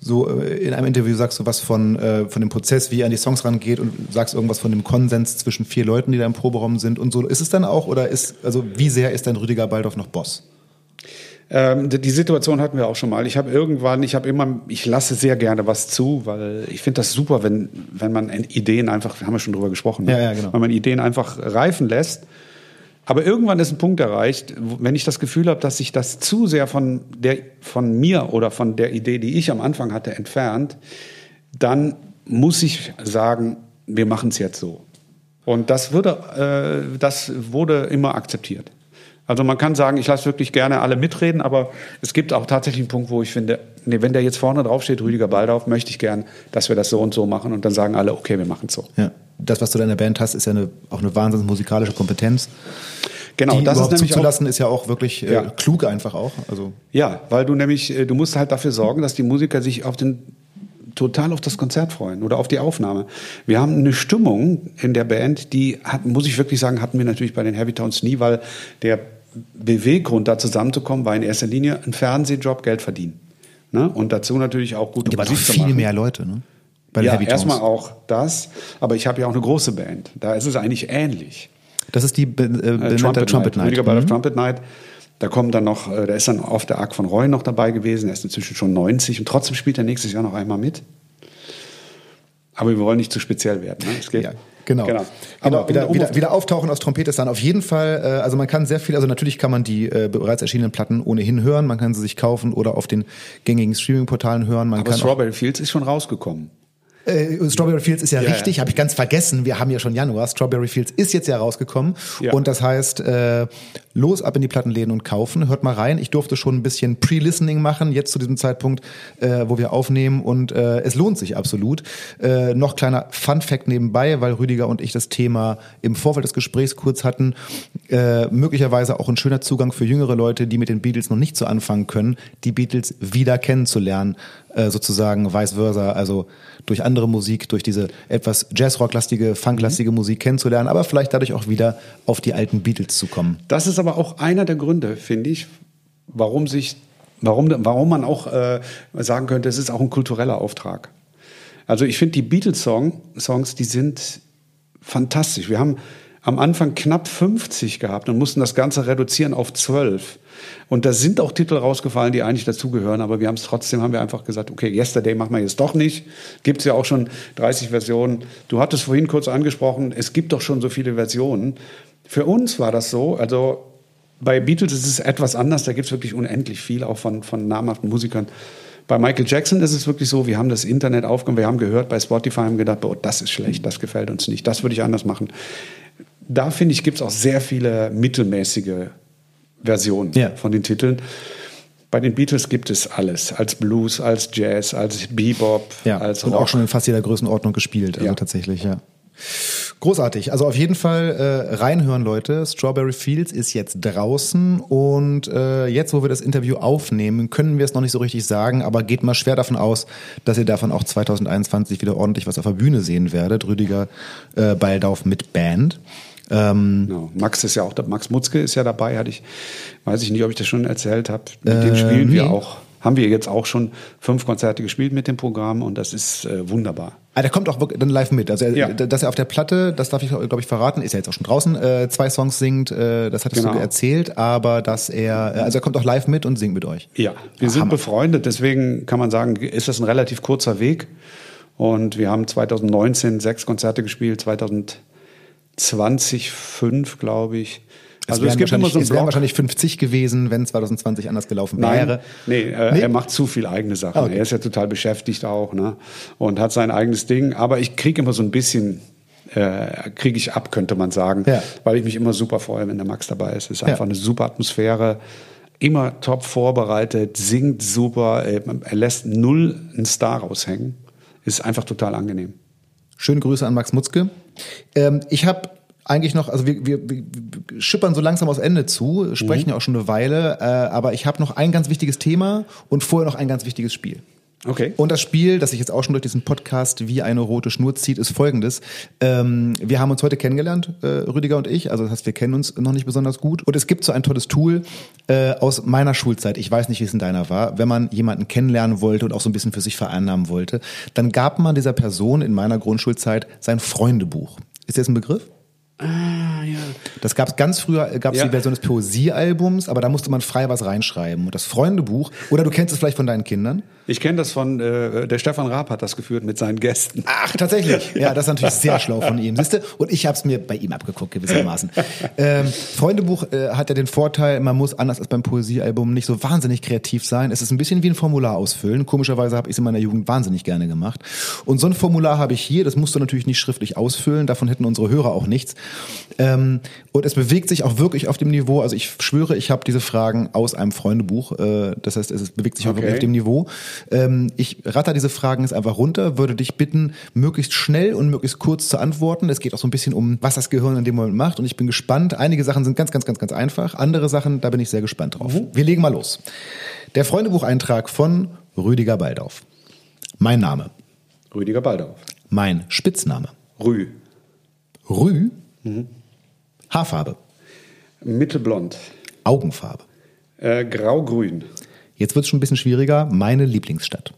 so äh, in einem Interview sagst du was von, äh, von dem Prozess, wie er an die Songs rangeht und sagst irgendwas von dem Konsens zwischen vier Leuten, die da im Proberaum sind und so. Ist es dann auch oder ist, also wie sehr ist dein Rüdiger Baldorf noch Boss? Ähm, die Situation hatten wir auch schon mal. Ich habe irgendwann, ich habe immer, ich lasse sehr gerne was zu, weil ich finde das super, wenn, wenn man Ideen einfach, haben wir schon drüber gesprochen, ne? ja, ja, genau. wenn man Ideen einfach reifen lässt aber irgendwann ist ein Punkt erreicht, wenn ich das Gefühl habe, dass sich das zu sehr von, der, von mir oder von der Idee, die ich am Anfang hatte, entfernt, dann muss ich sagen, wir machen es jetzt so. Und das, würde, äh, das wurde immer akzeptiert. Also man kann sagen, ich lasse wirklich gerne alle mitreden, aber es gibt auch tatsächlich einen Punkt, wo ich finde, nee, wenn der jetzt vorne drauf steht, Rüdiger Baldauf, möchte ich gern, dass wir das so und so machen und dann sagen alle, okay, wir machen es so. Ja das, was du deiner Band hast, ist ja eine, auch eine wahnsinnig musikalische Kompetenz. Genau, die das ist nämlich zuzulassen, auch, ist ja auch wirklich äh, ja. klug einfach auch. Also ja, weil du nämlich, äh, du musst halt dafür sorgen, dass die Musiker sich auf den total auf das Konzert freuen oder auf die Aufnahme. Wir haben eine Stimmung in der Band, die hat, muss ich wirklich sagen, hatten wir natürlich bei den Heavy Towns nie, weil der Beweggrund, da zusammenzukommen, war in erster Linie ein Fernsehjob, Geld verdienen. Ne? Und dazu natürlich auch gute Musik zu machen. viele mehr Leute, ne? Bei ja, erstmal auch das, aber ich habe ja auch eine große Band. Da ist es eigentlich ähnlich. Das ist die Be äh, Trumpet, Trumpet Night. Night. Mhm. Trumpet Night. Da kommt dann noch, äh, da ist dann oft der Arc von Roy noch dabei gewesen. Er ist inzwischen schon 90 und trotzdem spielt er nächstes Jahr noch einmal mit. Aber wir wollen nicht zu speziell werden. Ne? Es geht, ja. Genau. genau. Aber wieder, um wieder, wieder auftauchen aus Trompete ist dann auf jeden Fall, äh, also man kann sehr viel, also natürlich kann man die äh, bereits erschienenen Platten ohnehin hören, man kann sie sich kaufen oder auf den gängigen Streaming-Portalen hören. Man Aber kann Strawberry Fields ist schon rausgekommen. Äh, Strawberry Fields ist ja, ja richtig, ja. habe ich ganz vergessen. Wir haben ja schon Januar. Strawberry Fields ist jetzt ja rausgekommen. Ja. Und das heißt, äh, los ab in die Plattenläden und kaufen. Hört mal rein. Ich durfte schon ein bisschen Pre-Listening machen, jetzt zu diesem Zeitpunkt, äh, wo wir aufnehmen. Und äh, es lohnt sich absolut. Äh, noch kleiner Fun-Fact nebenbei, weil Rüdiger und ich das Thema im Vorfeld des Gesprächs kurz hatten. Äh, möglicherweise auch ein schöner Zugang für jüngere Leute, die mit den Beatles noch nicht so anfangen können, die Beatles wieder kennenzulernen. Äh, sozusagen vice versa. Also durch andere Musik, durch diese etwas Jazzrock-lastige, Funk-lastige mhm. Musik kennenzulernen, aber vielleicht dadurch auch wieder auf die alten Beatles zu kommen. Das ist aber auch einer der Gründe, finde ich, warum sich, warum, warum man auch äh, sagen könnte, es ist auch ein kultureller Auftrag. Also ich finde die Beatles-Songs, die sind fantastisch. Wir haben am Anfang knapp 50 gehabt und mussten das Ganze reduzieren auf 12. Und da sind auch Titel rausgefallen, die eigentlich dazugehören, aber wir haben es trotzdem, haben wir einfach gesagt, okay, Yesterday machen wir jetzt doch nicht. Gibt es ja auch schon 30 Versionen. Du hattest vorhin kurz angesprochen, es gibt doch schon so viele Versionen. Für uns war das so, also bei Beatles ist es etwas anders, da gibt es wirklich unendlich viel, auch von, von namhaften Musikern. Bei Michael Jackson ist es wirklich so, wir haben das Internet aufgenommen, wir haben gehört bei Spotify, haben gedacht, boah, das ist schlecht, das gefällt uns nicht, das würde ich anders machen da finde ich, gibt es auch sehr viele mittelmäßige Versionen Ja. von den Titeln. Bei den Beatles gibt es alles, als Blues, als Jazz, als Bebop, Ja, als und Rock. auch schon in fast jeder Größenordnung gespielt, also Ja. tatsächlich, ja. Großartig. Also auf jeden Fall äh, reinhören, Leute. Strawberry Fields ist jetzt draußen und äh, jetzt, wo wir das Interview aufnehmen, können wir es noch nicht so richtig sagen, aber geht mal schwer davon aus, dass ihr davon auch 2021 wieder ordentlich was auf der Bühne sehen werdet. Rüdiger äh, Baldauf mit Band. Ähm, Genau. Max ist ja auch Max Mutzke ist ja dabei, hatte ich, weiß ich nicht, ob ich das schon erzählt habe. Mit Äh, dem spielen wir nee. auch, haben wir jetzt auch schon fünf Konzerte gespielt mit dem Programm und das ist äh, wunderbar. Ah, der kommt auch wirklich dann live mit. Also, er, Ja. dass er auf der Platte, das darf ich, glaube ich, verraten, ist ja jetzt auch schon draußen, äh, zwei Songs singt, äh, das hattest Genau. du erzählt, aber dass er, äh, also er kommt auch live mit und singt mit euch. Ja, wir sind befreundet, deswegen kann man sagen, ist das ein relativ kurzer Weg. Und wir haben 2019 sechs Konzerte gespielt, 2020 fünf, glaube ich. Also es, gibt immer wahrscheinlich, so einen es wären wahrscheinlich 50 gewesen, wenn 2020 anders gelaufen Nein, wäre. nee, äh, Nee? er macht zu viel eigene Sachen. Ah, okay. Er ist ja total beschäftigt auch, ne? Und hat sein eigenes Ding. Aber ich kriege immer so ein bisschen, äh, kriege ich ab, könnte man sagen, Ja. weil ich mich immer super freue, wenn der Max dabei ist. Es ist Ja. einfach eine super Atmosphäre. Immer top vorbereitet, singt super, äh, er lässt null einen Star raushängen. Ist einfach total angenehm. Schöne Grüße an Max Mutzke. Ähm, ich habe eigentlich noch, also wir, wir, wir schippern so langsam aufs Ende zu, sprechen ja auch schon eine Weile, äh, aber ich habe noch ein ganz wichtiges Thema und vorher noch ein ganz wichtiges Spiel. Okay. Und das Spiel, das sich jetzt auch schon durch diesen Podcast wie eine rote Schnur zieht, ist folgendes. Ähm, wir haben uns heute kennengelernt, äh, Rüdiger und ich. Also das heißt, wir kennen uns noch nicht besonders gut. Und es gibt so ein tolles Tool äh, aus meiner Schulzeit. Ich weiß nicht, wie es in deiner war. Wenn man jemanden kennenlernen wollte und auch so ein bisschen für sich vereinnahmen wollte, dann gab man dieser Person in meiner Grundschulzeit sein Freundebuch. Ist das ein Begriff? Ah, ja. Das gab es ganz früher, gab es Ja. die Version des Poesiealbums, aber da musste man frei was reinschreiben. Und das Freundebuch, oder du kennst es vielleicht von deinen Kindern? Ich kenne das von, äh, der Stefan Raab hat das geführt mit seinen Gästen. Ach, tatsächlich. Ja, das ist natürlich sehr schlau von ihm. Siehste? Und ich habe es mir bei ihm abgeguckt, gewissermaßen. Ähm, Freundebuch äh, hat ja den Vorteil, man muss anders als beim Poesiealbum nicht so wahnsinnig kreativ sein. Es ist ein bisschen wie ein Formular ausfüllen. Komischerweise habe ich es in meiner Jugend wahnsinnig gerne gemacht. Und so ein Formular habe ich hier, das musst du natürlich nicht schriftlich ausfüllen, davon hätten unsere Hörer auch nichts. Ähm, und es bewegt sich auch wirklich auf dem Niveau, also ich schwöre, ich habe diese Fragen aus einem Freundebuch. Äh, das heißt, es bewegt sich auch Okay. wirklich auf dem Niveau. Ähm, ich ratter diese Fragen jetzt einfach runter, würde dich bitten, möglichst schnell und möglichst kurz zu antworten. Es geht auch so ein bisschen um, was das Gehirn in dem Moment macht. Und ich bin gespannt. Einige Sachen sind ganz, ganz, ganz, ganz einfach. Andere Sachen, da bin ich sehr gespannt drauf. Wir legen mal los. Der Freundebucheintrag von Rüdiger Baldauf. Mein Name. Rüdiger Baldauf. Mein Spitzname. Rü. Rü. Haarfarbe. Mittelblond. Augenfarbe. Äh, Grau-grün. Jetzt wird es schon ein bisschen schwieriger. Meine Lieblingsstadt.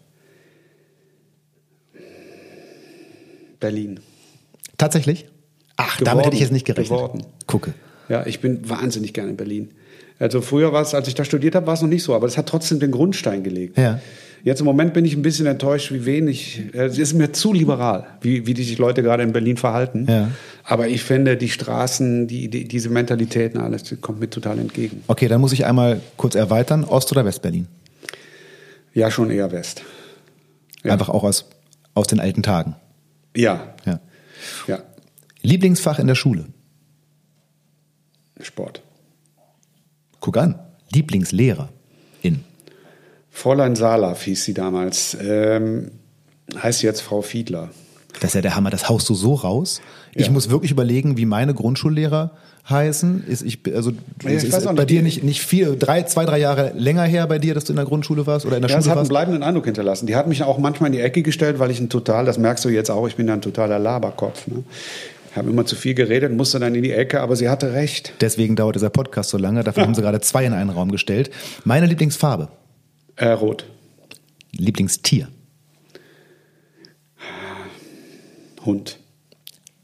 Berlin. Tatsächlich? Ach, damit Geworden. hätte ich jetzt nicht gerechnet. Geworden. Gucke. Ja, ich bin wahnsinnig gerne in Berlin. Also früher war es, als ich da studiert habe, war es noch nicht so, aber es hat trotzdem den Grundstein gelegt. Ja. Jetzt im Moment bin ich ein bisschen enttäuscht, wie wenig, es ist mir zu liberal, wie, wie die sich Leute gerade in Berlin verhalten. Ja. Aber ich finde, die Straßen, die, die, diese Mentalitäten, alles, kommt mir total entgegen. Okay, dann muss ich einmal kurz erweitern. Ost- oder Westberlin? Ja, schon eher West. Ja. Einfach auch aus, aus den alten Tagen. Ja, Ja. ja, Lieblingsfach in der Schule? Sport. Guck an. Lieblingslehrer? In. Fräulein Salaf hieß sie damals. Ähm, heißt jetzt Frau Fiedler. Das ist ja der Hammer. Das haust du so raus. Ich Ja. muss wirklich überlegen, wie meine Grundschullehrer heißen. Ist ich, also, Ja, ich weiß ist auch bei nicht. dir nicht, nicht viel, drei, zwei, drei Jahre länger her bei dir, dass du in der Grundschule warst oder in der Ja, Schule hat einen warst? bleibenden Eindruck hinterlassen. Die hat mich auch manchmal in die Ecke gestellt, weil ich ein total, das merkst du jetzt auch, ich bin ja ein totaler Laberkopf. Ne? Ich habe immer zu viel geredet, musste dann in die Ecke, aber sie hatte recht. Deswegen dauert dieser Podcast so lange. Dafür haben sie gerade zwei in einen Raum gestellt. Meine Lieblingsfarbe? Äh, rot. Lieblingstier? Hund.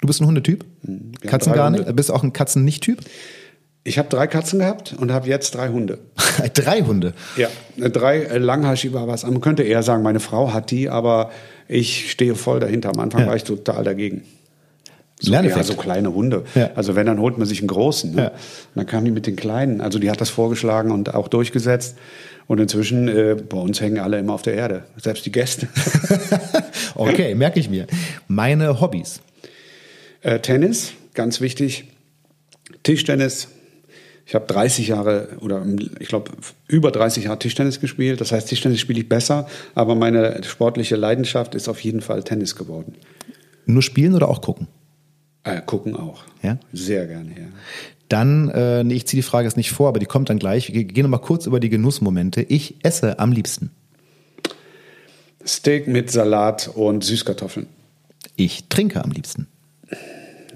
Du bist ein Hundetyp? wir haben Katzen gar Hunde. nicht? Bist du auch ein Katzen-Nicht-Typ? Ich habe drei Katzen gehabt und habe jetzt drei Hunde. Drei Hunde. Ja, äh, drei äh, Langhaarschieber was. Man könnte eher sagen, meine Frau hat die, aber ich stehe voll dahinter. Am Anfang Ja. war ich total dagegen. So, ja, so kleine Hunde. Ja. Also wenn, dann holt man sich einen großen. Ne? Ja. Dann kam die mit den kleinen. Also die hat das vorgeschlagen und auch durchgesetzt. Und inzwischen, äh, bei uns hängen alle immer auf der Erde. Selbst die Gäste. Okay, merke ich mir. Meine Hobbys. äh, Tennis, ganz wichtig. Tischtennis. Ich habe 30 Jahre oder ich glaube über 30 Jahre Tischtennis gespielt. Das heißt, Tischtennis spiele ich besser, aber meine sportliche Leidenschaft ist auf jeden Fall Tennis geworden. Nur spielen oder auch gucken? Äh, gucken auch. Ja? Sehr gerne, ja. Dann, äh, nee, ich ziehe die Frage jetzt nicht vor, aber die kommt dann gleich. Wir gehen noch mal kurz über die Genussmomente. Ich esse am liebsten. Steak mit Salat und Süßkartoffeln. Ich trinke am liebsten.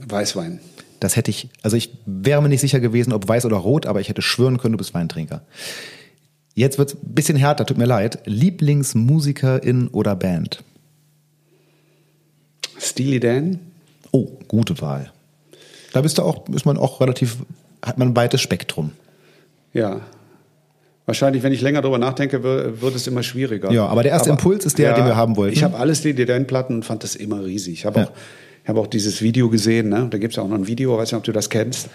Weißwein. Das hätte ich, also ich wäre mir nicht sicher gewesen, ob weiß oder rot, aber ich hätte schwören können, du bist Weintrinker. Jetzt wird's ein bisschen härter, tut mir leid. Lieblingsmusikerin oder Band? Steely Dan. Gute Wahl. Da bist du auch, ist man auch relativ, hat man ein weites Spektrum. Ja. Wahrscheinlich, wenn ich länger darüber nachdenke, wird, es immer schwieriger. Ja, aber der erste Aber- Impuls ist der, den wir haben wollten. Ich habe alles die DDN-Platten und fand das immer riesig. Ich habe Ja. auch, ich habe auch dieses Video gesehen. Ne? Da gibt es ja auch noch ein Video, weiß nicht, ob du das kennst.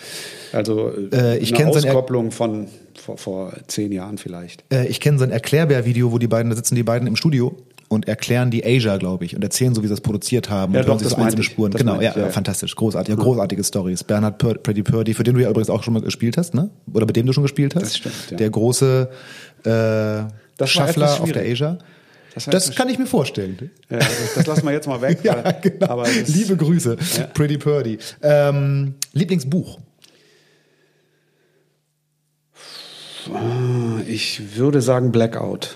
Also Äh, ich eine Auskopplung von vor, vor zehn Jahren vielleicht. Äh, ich kenne so ein Erklärbär-Video, wo die beiden, da sitzen die beiden im Studio und erklären die Asia, glaube ich, und erzählen so, wie sie das produziert haben. Ja, und hören doch, sich das so einzelne ich. Spuren. Genau, ja, ich, ja, ja. fantastisch, großartig, ja, großartige Stories. Bernhard Pur Pretty Purdy, für den du ja übrigens auch schon mal gespielt hast, ne? Oder mit dem du schon gespielt hast. Das stimmt, ja. Der große äh, Schaffler auf der. Asia. Das Das kann ich mir vorstellen. Ja, das, das lassen wir jetzt mal weg. Ja, weil- genau. Aber Liebe Grüße, Pretty Purdy. Ähm, Lieblingsbuch? ich würde sagen Blackout.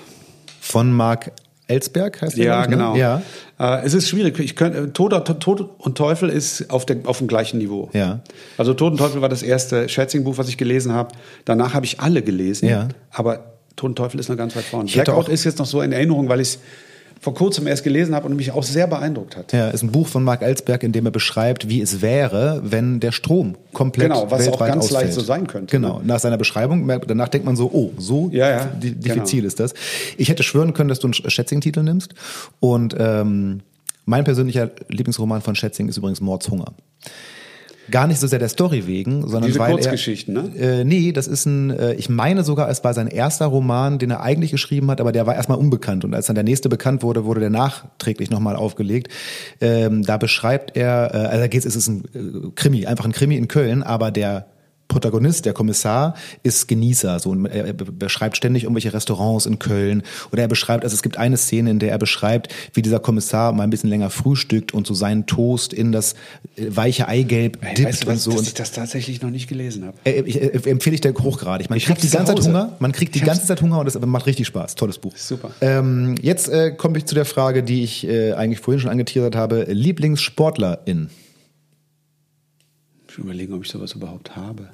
Von Mark Ellsberg heißt der? Ja, ich, ne? genau. Ja. Äh, es ist schwierig. Ich könnte, Tod, Tod und Teufel ist auf, der, auf dem gleichen Niveau. Ja. Also Tod und Teufel war das erste Schätzing-Buch, was ich gelesen habe. Danach habe ich alle gelesen. Ja. Aber Tod und Teufel ist noch ganz weit vorne. Blackout auch- ist jetzt noch so in Erinnerung, weil ich es vor kurzem erst gelesen habe und mich auch sehr beeindruckt hat. Ja, ist ein Buch von Mark Ellsberg, in dem er beschreibt, wie es wäre, wenn der Strom komplett Genau, was auch weltweit ganz ausfällt. leicht so sein könnte, Genau, nach seiner Beschreibung, danach denkt man so, oh, so Ja, ja, di- genau. diffizil ist das. Ich hätte schwören können, dass du einen Schätzing-Titel nimmst. Und ähm, mein persönlicher Lieblingsroman von Schätzing ist übrigens Mordshunger. Gar nicht so sehr der Story wegen, sondern Diese weil Kurzgeschichten, er, ne? Äh, nee, das ist ein, äh, ich meine sogar, es war sein erster Roman, den er eigentlich geschrieben hat, aber der war erstmal unbekannt. Und als dann der nächste bekannt wurde, wurde der nachträglich nochmal aufgelegt. Ähm, da beschreibt er, äh, also da geht's, es ist ein äh, Krimi, einfach ein Krimi in Köln, aber der Protagonist, der Kommissar, ist Genießer. So, und er be- beschreibt ständig irgendwelche Restaurants in Köln. Oder er beschreibt, also es gibt eine Szene, in der er beschreibt, wie dieser Kommissar mal ein bisschen länger frühstückt und so seinen Toast in das äh, weiche Eigelb dippt weißt du und so. dass ich das tatsächlich noch nicht gelesen habe? äh, ich, äh, empfehle ich dir hochgradig. Man Ich kriegt die ganze Zeit. Hunger. Man kriegt die Ich ganze Zeit Hunger und es macht richtig Spaß. Tolles Buch. Super. Ähm, jetzt äh, komme ich zu der Frage, die ich äh, eigentlich vorhin schon angeteasert habe. Lieblingssportlerin. Ich überlegen, ob ich sowas überhaupt habe.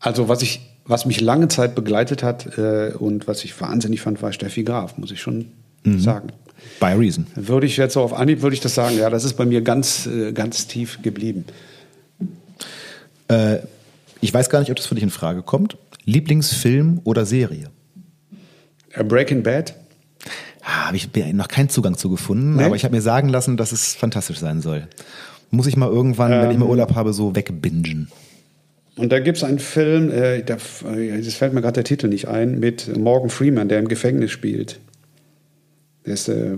Also was ich, was mich lange Zeit begleitet hat äh, und was ich wahnsinnig fand, war Steffi Graf, muss ich schon Mhm. sagen. By Reason. Würde ich jetzt so auf Anhieb würde ich das sagen, ja, das ist bei mir ganz, äh, ganz tief geblieben. Äh, ich weiß gar nicht, ob das für dich in Frage kommt. Lieblingsfilm oder Serie? Äh, Breaking Bad, Ah, habe ich noch keinen Zugang zu gefunden, Nee? aber ich habe mir sagen lassen, dass es fantastisch sein soll. Muss ich mal irgendwann, wenn Ähm. ich mal Urlaub habe, so wegbingen. Und da gibt es einen Film, äh, da, äh, das fällt mir gerade der Titel nicht ein, mit Morgan Freeman, der im Gefängnis spielt. Der ist äh,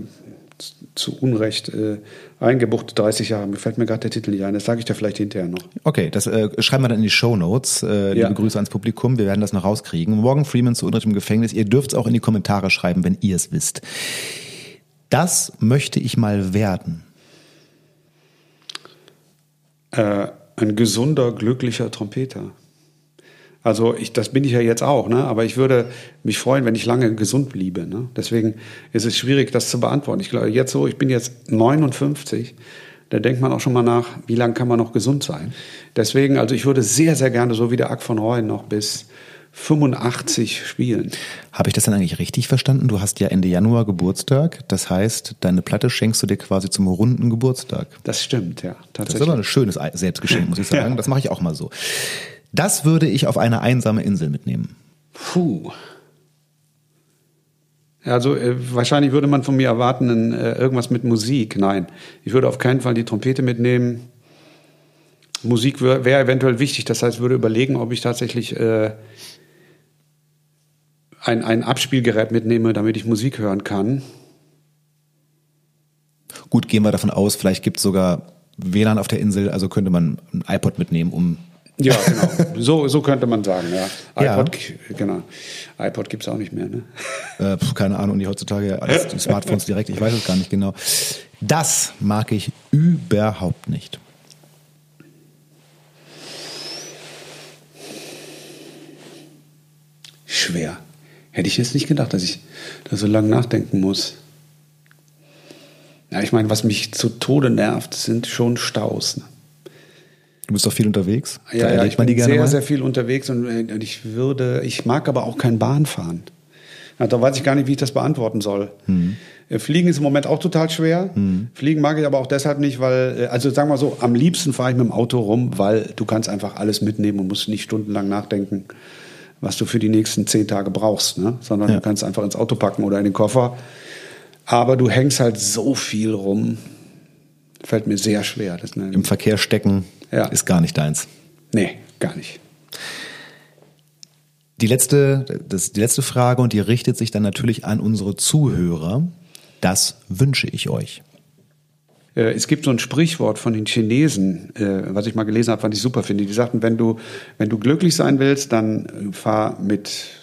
zu Unrecht äh, eingebuchtet, 30 Jahre. Mir fällt mir gerade der Titel nicht ein. Das sage ich dir vielleicht hinterher noch. Okay, das äh, schreiben wir dann in die Show Notes. Äh, liebe Ja. Grüße ans Publikum, wir werden das noch rauskriegen. Morgan Freeman zu Unrecht im Gefängnis. Ihr dürft es auch in die Kommentare schreiben, wenn ihr es wisst. Das möchte ich mal werden. Äh, ein gesunder, glücklicher Trompeter. Also ich, das bin ich ja jetzt auch, ne? aber ich würde mich freuen, wenn ich lange gesund bliebe. Ne? Deswegen ist es schwierig, das zu beantworten. Ich glaube, jetzt so, ich bin jetzt 59, da denkt man auch schon mal nach, wie lange kann man noch gesund sein. Deswegen, also ich würde sehr, sehr gerne, so wie der Ack von Reuen, noch bis 85 spielen. Habe ich das dann eigentlich richtig verstanden? Du hast ja Ende Januar Geburtstag. Das heißt, deine Platte schenkst du dir quasi zum runden Geburtstag. Das stimmt, ja, Das ist aber ein schönes Selbstgeschenk, muss ich sagen. Ja. Das mache ich auch mal so. Das würde ich auf eine einsame Insel mitnehmen. Puh. Also äh, wahrscheinlich würde man von mir erwarten, äh, irgendwas mit Musik. Nein, ich würde auf keinen Fall die Trompete mitnehmen. Musik wäre wär eventuell wichtig. Das heißt, ich würde überlegen, ob ich tatsächlich äh, ein, ein Abspielgerät mitnehme, damit ich Musik hören kann. Gut, gehen wir davon aus, vielleicht gibt es sogar WLAN auf der Insel, also könnte man ein iPod mitnehmen, um Ja, genau. So, so könnte man sagen, ja. Ja. iPod, genau. iPod gibt es auch nicht mehr, ne? Äh, keine Ahnung, die heutzutage ja alles die Smartphones direkt, ich weiß es gar nicht genau. Das mag ich überhaupt nicht. Schwer. Hätte ich jetzt nicht gedacht, dass ich da so lange nachdenken muss. Ja, ich meine, was mich zu Tode nervt, sind schon Staus. Ne? Du bist doch viel unterwegs. Ja, ja, ich bin sehr, mal. sehr viel unterwegs und, äh, und ich würde, ich mag aber auch kein Bahnfahren. Ja, da weiß ich gar nicht, wie ich das beantworten soll. Hm. Äh, Fliegen ist im Moment auch total schwer. Fliegen mag ich aber auch deshalb nicht, weil, äh, also sagen wir so, am liebsten fahre ich mit dem Auto rum, weil du kannst einfach alles mitnehmen und musst nicht stundenlang nachdenken, was du für die nächsten zehn Tage brauchst, ne? sondern Ja. du kannst einfach ins Auto packen oder in den Koffer. Aber du hängst halt so viel rum, fällt mir sehr schwer. Das, Im Verkehr stecken Ja. ist gar nicht deins. nee, gar nicht. Die letzte, das, die letzte Frage und die richtet sich dann natürlich an unsere Zuhörer. Das wünsche ich euch. Äh, Es gibt so ein Sprichwort von den Chinesen, äh, was ich mal gelesen habe, was ich super finde. Die sagten, wenn du, wenn du glücklich sein willst, dann äh, fahr mit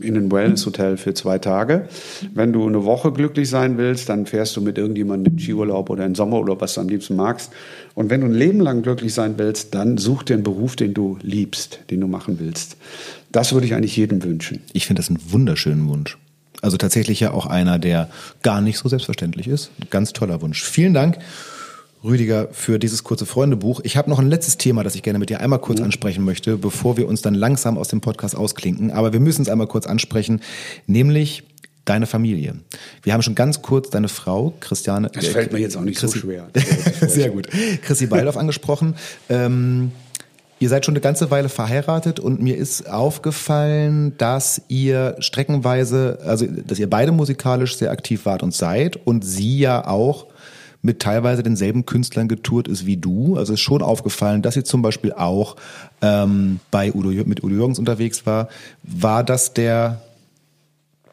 in ein Wellness-Hotel für zwei Tage. Wenn du eine Woche glücklich sein willst, dann fährst du mit irgendjemandem in Skiurlaub oder in Sommerurlaub, was du am liebsten magst. Und wenn du ein Leben lang glücklich sein willst, dann such dir einen Beruf, den du liebst, den du machen willst. Das würde ich eigentlich jedem wünschen. Ich finde das einen wunderschönen Wunsch. Also tatsächlich ja auch einer, der gar nicht so selbstverständlich ist. Ein ganz toller Wunsch. Vielen Dank, Rüdiger, für dieses kurze Freundebuch. Ich habe noch ein letztes Thema, das ich gerne mit dir einmal kurz ansprechen möchte, bevor wir uns dann langsam aus dem Podcast ausklinken. Aber wir müssen es einmal kurz ansprechen, nämlich deine Familie. Wir haben schon ganz kurz deine Frau, Christiane. Das fällt mir jetzt auch nicht so Chrissy- schwer. Sehr gut. Chrissy Beildorf angesprochen. Ähm, ihr seid schon eine ganze Weile verheiratet und mir ist aufgefallen, dass ihr streckenweise, also dass ihr beide musikalisch sehr aktiv wart und seid und sie ja auch mit teilweise denselben Künstlern getourt ist wie du. Also ist schon aufgefallen, dass sie zum Beispiel auch ähm, bei Udo, mit Udo Jürgens unterwegs war. War das der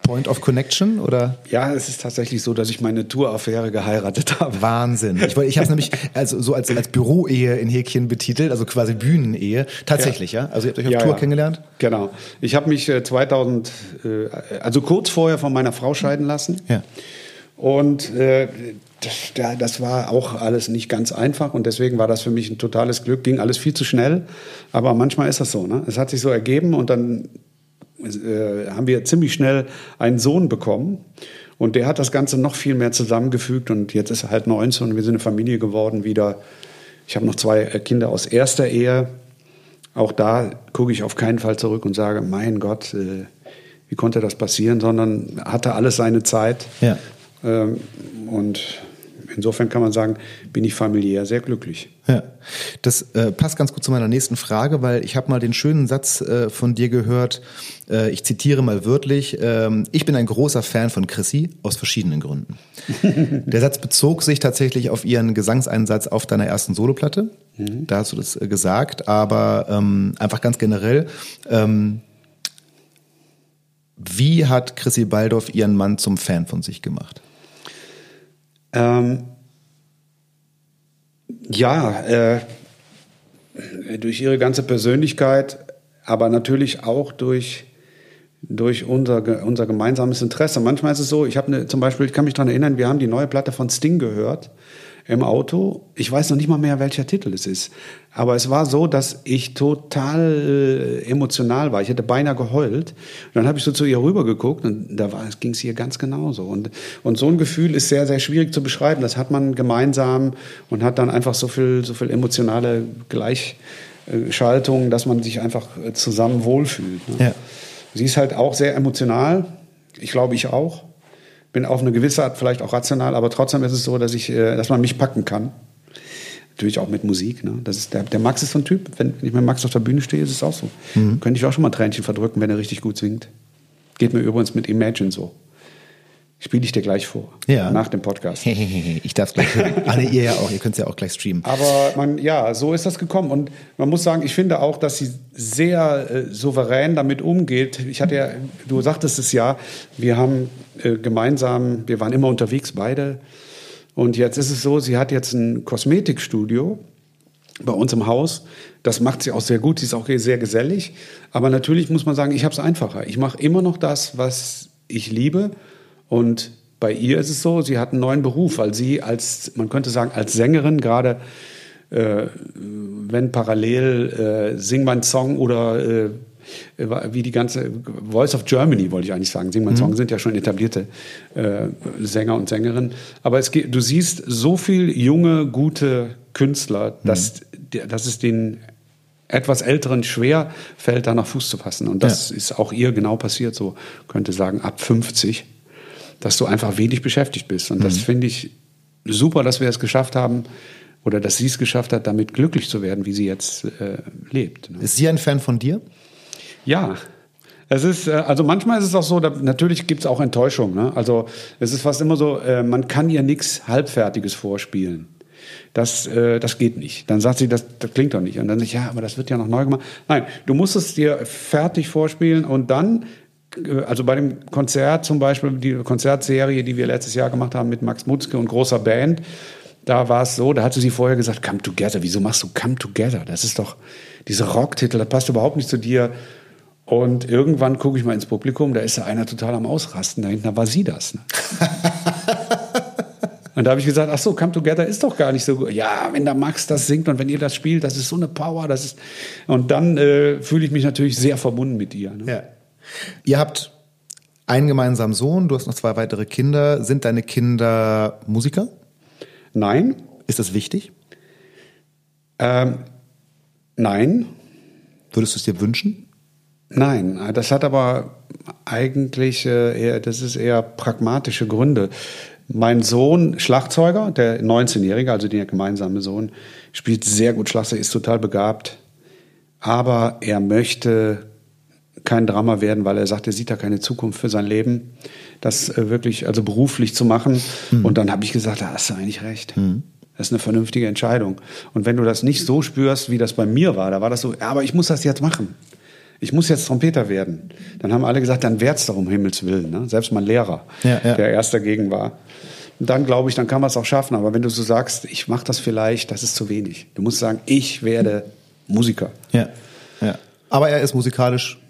Point of Connection oder? Ja, es ist tatsächlich so, dass ich meine Touraffäre geheiratet habe. Wahnsinn. Ich, ich habe es nämlich also so als, als Büroehe in Häkchen betitelt, also quasi Bühnenehe. Tatsächlich, ja? Also ihr habt euch auf Ja, Tour ja. kennengelernt? Genau. Ich habe mich äh, 2000, äh, also kurz vorher von meiner Frau scheiden lassen. Ja. Und äh, das, da- das war auch alles nicht ganz einfach und deswegen war das für mich ein totales Glück. Ging alles viel zu schnell, aber manchmal ist das so. Ne? Es hat sich so ergeben und dann äh, haben wir ziemlich schnell einen Sohn bekommen. Und der hat das Ganze noch viel mehr zusammengefügt und jetzt ist er halt 19 und wir sind eine Familie geworden wieder. Ich habe noch zwei äh, Kinder aus erster Ehe. Auch da gucke ich auf keinen Fall zurück und sage, mein Gott, äh, wie konnte das passieren, sondern hatte alles seine Zeit. Ja. Ähm, und insofern kann man sagen, bin ich familiär sehr glücklich. Ja, das äh, passt ganz gut zu meiner nächsten Frage, weil ich habe mal den schönen Satz äh, von dir gehört. Äh, ich zitiere mal wörtlich: ähm, Ich bin ein großer Fan von Chrissy aus verschiedenen Gründen. Der Satz bezog sich tatsächlich auf ihren Gesangseinsatz auf deiner ersten Soloplatte. Da hast du das äh, gesagt, aber ähm, einfach ganz generell. Ähm, wie hat Chrissy Baldorf ihren Mann zum Fan von sich gemacht? Ähm, ja, äh, durch ihre ganze Persönlichkeit, aber natürlich auch durch, durch unser, unser gemeinsames Interesse. Manchmal ist es so, ich habe eine, zum Beispiel, ich kann mich daran erinnern, wir haben die neue Platte von Sting gehört im Auto. Ich weiß noch nicht mal mehr, welcher Titel es ist. Aber es war so, dass ich total äh, emotional war. Ich hätte beinahe geheult. Und dann habe ich so zu ihr rübergeguckt und da ging es ihr ganz genauso. Und, und so ein Gefühl ist sehr, sehr schwierig zu beschreiben. Das hat man gemeinsam und hat dann einfach so viel, so viel emotionale Gleichschaltung, dass man sich einfach äh, zusammen wohlfühlt. Ne? Ja. Sie ist halt auch sehr emotional. Ich glaube, ich auch. Bin auf eine gewisse Art vielleicht auch rational, aber trotzdem ist es so, dass ich, äh, dass man mich packen kann. Natürlich auch mit Musik. Ne? Das ist der, der Max ist so ein Typ. Wenn ich mit Max auf der Bühne stehe, ist es auch so. Könnte ich auch schon mal Tränchen verdrücken, wenn er richtig gut singt. Geht mir übrigens mit Imagine so. Spiele ich dir gleich vor. Ja. Nach dem Podcast. ich darf gleich hören. Nee, ihr ja auch. Ihr könnt es ja auch gleich streamen. Aber man, ja, so ist das gekommen. Und man muss sagen, ich finde auch, dass sie sehr äh, souverän damit umgeht. Ich hatte ja, du sagtest es ja, wir haben äh, gemeinsam, wir waren immer unterwegs, beide. Und jetzt ist es so, sie hat jetzt ein Kosmetikstudio bei uns im Haus. Das macht sie auch sehr gut. Sie ist auch sehr gesellig. Aber natürlich muss man sagen, ich habe es einfacher. Ich mache immer noch das, was ich liebe. Und bei ihr ist es so, sie hat einen neuen Beruf, weil sie als, man könnte sagen, als Sängerin gerade, äh, wenn parallel äh, Sing mein Song oder äh, wie die ganze Voice of Germany, wollte ich eigentlich sagen. Sing mein mhm. Song sind ja schon etablierte äh, Sänger und Sängerinnen. Aber es geht, du siehst so viel junge, gute Künstler, dass, mhm. dass es den etwas Älteren schwer fällt, da nach Fuß zu fassen. Und das ja. ist auch ihr genau passiert, so könnte sagen, ab 50, dass du einfach wenig beschäftigt bist. Und mhm. das finde ich super, dass wir es geschafft haben, oder dass sie es geschafft hat, damit glücklich zu werden, wie sie jetzt äh, lebt. Ne? Ist sie ein Fan von dir? Ja. Es ist, äh, also manchmal ist es auch so, da, natürlich gibt es auch Enttäuschung. Ne? Also es ist fast immer so, äh, man kann ihr nichts Halbfertiges vorspielen. Das, äh, das geht nicht. Dann sagt sie, das, das klingt doch nicht. Und dann sage ich, ja, aber das wird ja noch neu gemacht. Nein, du musst es dir fertig vorspielen und dann also bei dem Konzert zum Beispiel, die Konzertserie, die wir letztes Jahr gemacht haben mit Max Mutzke und großer Band, da war es so, da hatte sie vorher gesagt, Come Together. Wieso machst du Come Together? Das ist doch, diese Rocktitel, das passt überhaupt nicht zu dir. Und irgendwann gucke ich mal ins Publikum, da ist da einer total am Ausrasten. Da hinten da war sie das. Ne? und da habe ich gesagt, ach so, Come Together ist doch gar nicht so gut. Ja, wenn der Max das singt und wenn ihr das spielt, das ist so eine Power. Das ist und dann äh, fühle ich mich natürlich sehr verbunden mit ihr. Ne? Ja. Ihr habt einen gemeinsamen Sohn, du hast noch zwei weitere Kinder. Sind deine Kinder Musiker? Nein. Ist das wichtig? Ähm, nein. Würdest du es dir wünschen? Nein, das hat aber eigentlich äh, eher, das ist eher pragmatische Gründe. Mein Sohn, Schlagzeuger, der 19-Jährige, also der gemeinsame Sohn, spielt sehr gut Schlagzeug, ist total begabt, aber er möchte kein Drama werden, weil er sagt, er sieht da keine Zukunft für sein Leben, das äh, wirklich also beruflich zu machen. Mhm. Und dann habe ich gesagt, da hast du eigentlich recht. Mhm. Das ist eine vernünftige Entscheidung. Und wenn du das nicht so spürst, wie das bei mir war, da war das so, ja, aber ich muss das jetzt machen. Ich muss jetzt Trompeter werden. Dann haben alle gesagt, dann werd's doch um Himmels Willen. Ne? Selbst mein Lehrer, ja, ja. der erst dagegen war. Und dann glaube ich, dann kann man es auch schaffen. Aber wenn du so sagst, ich mache das vielleicht, das ist zu wenig. Du musst sagen, ich werde Musiker. Ja, ja. Aber er ist musikalisch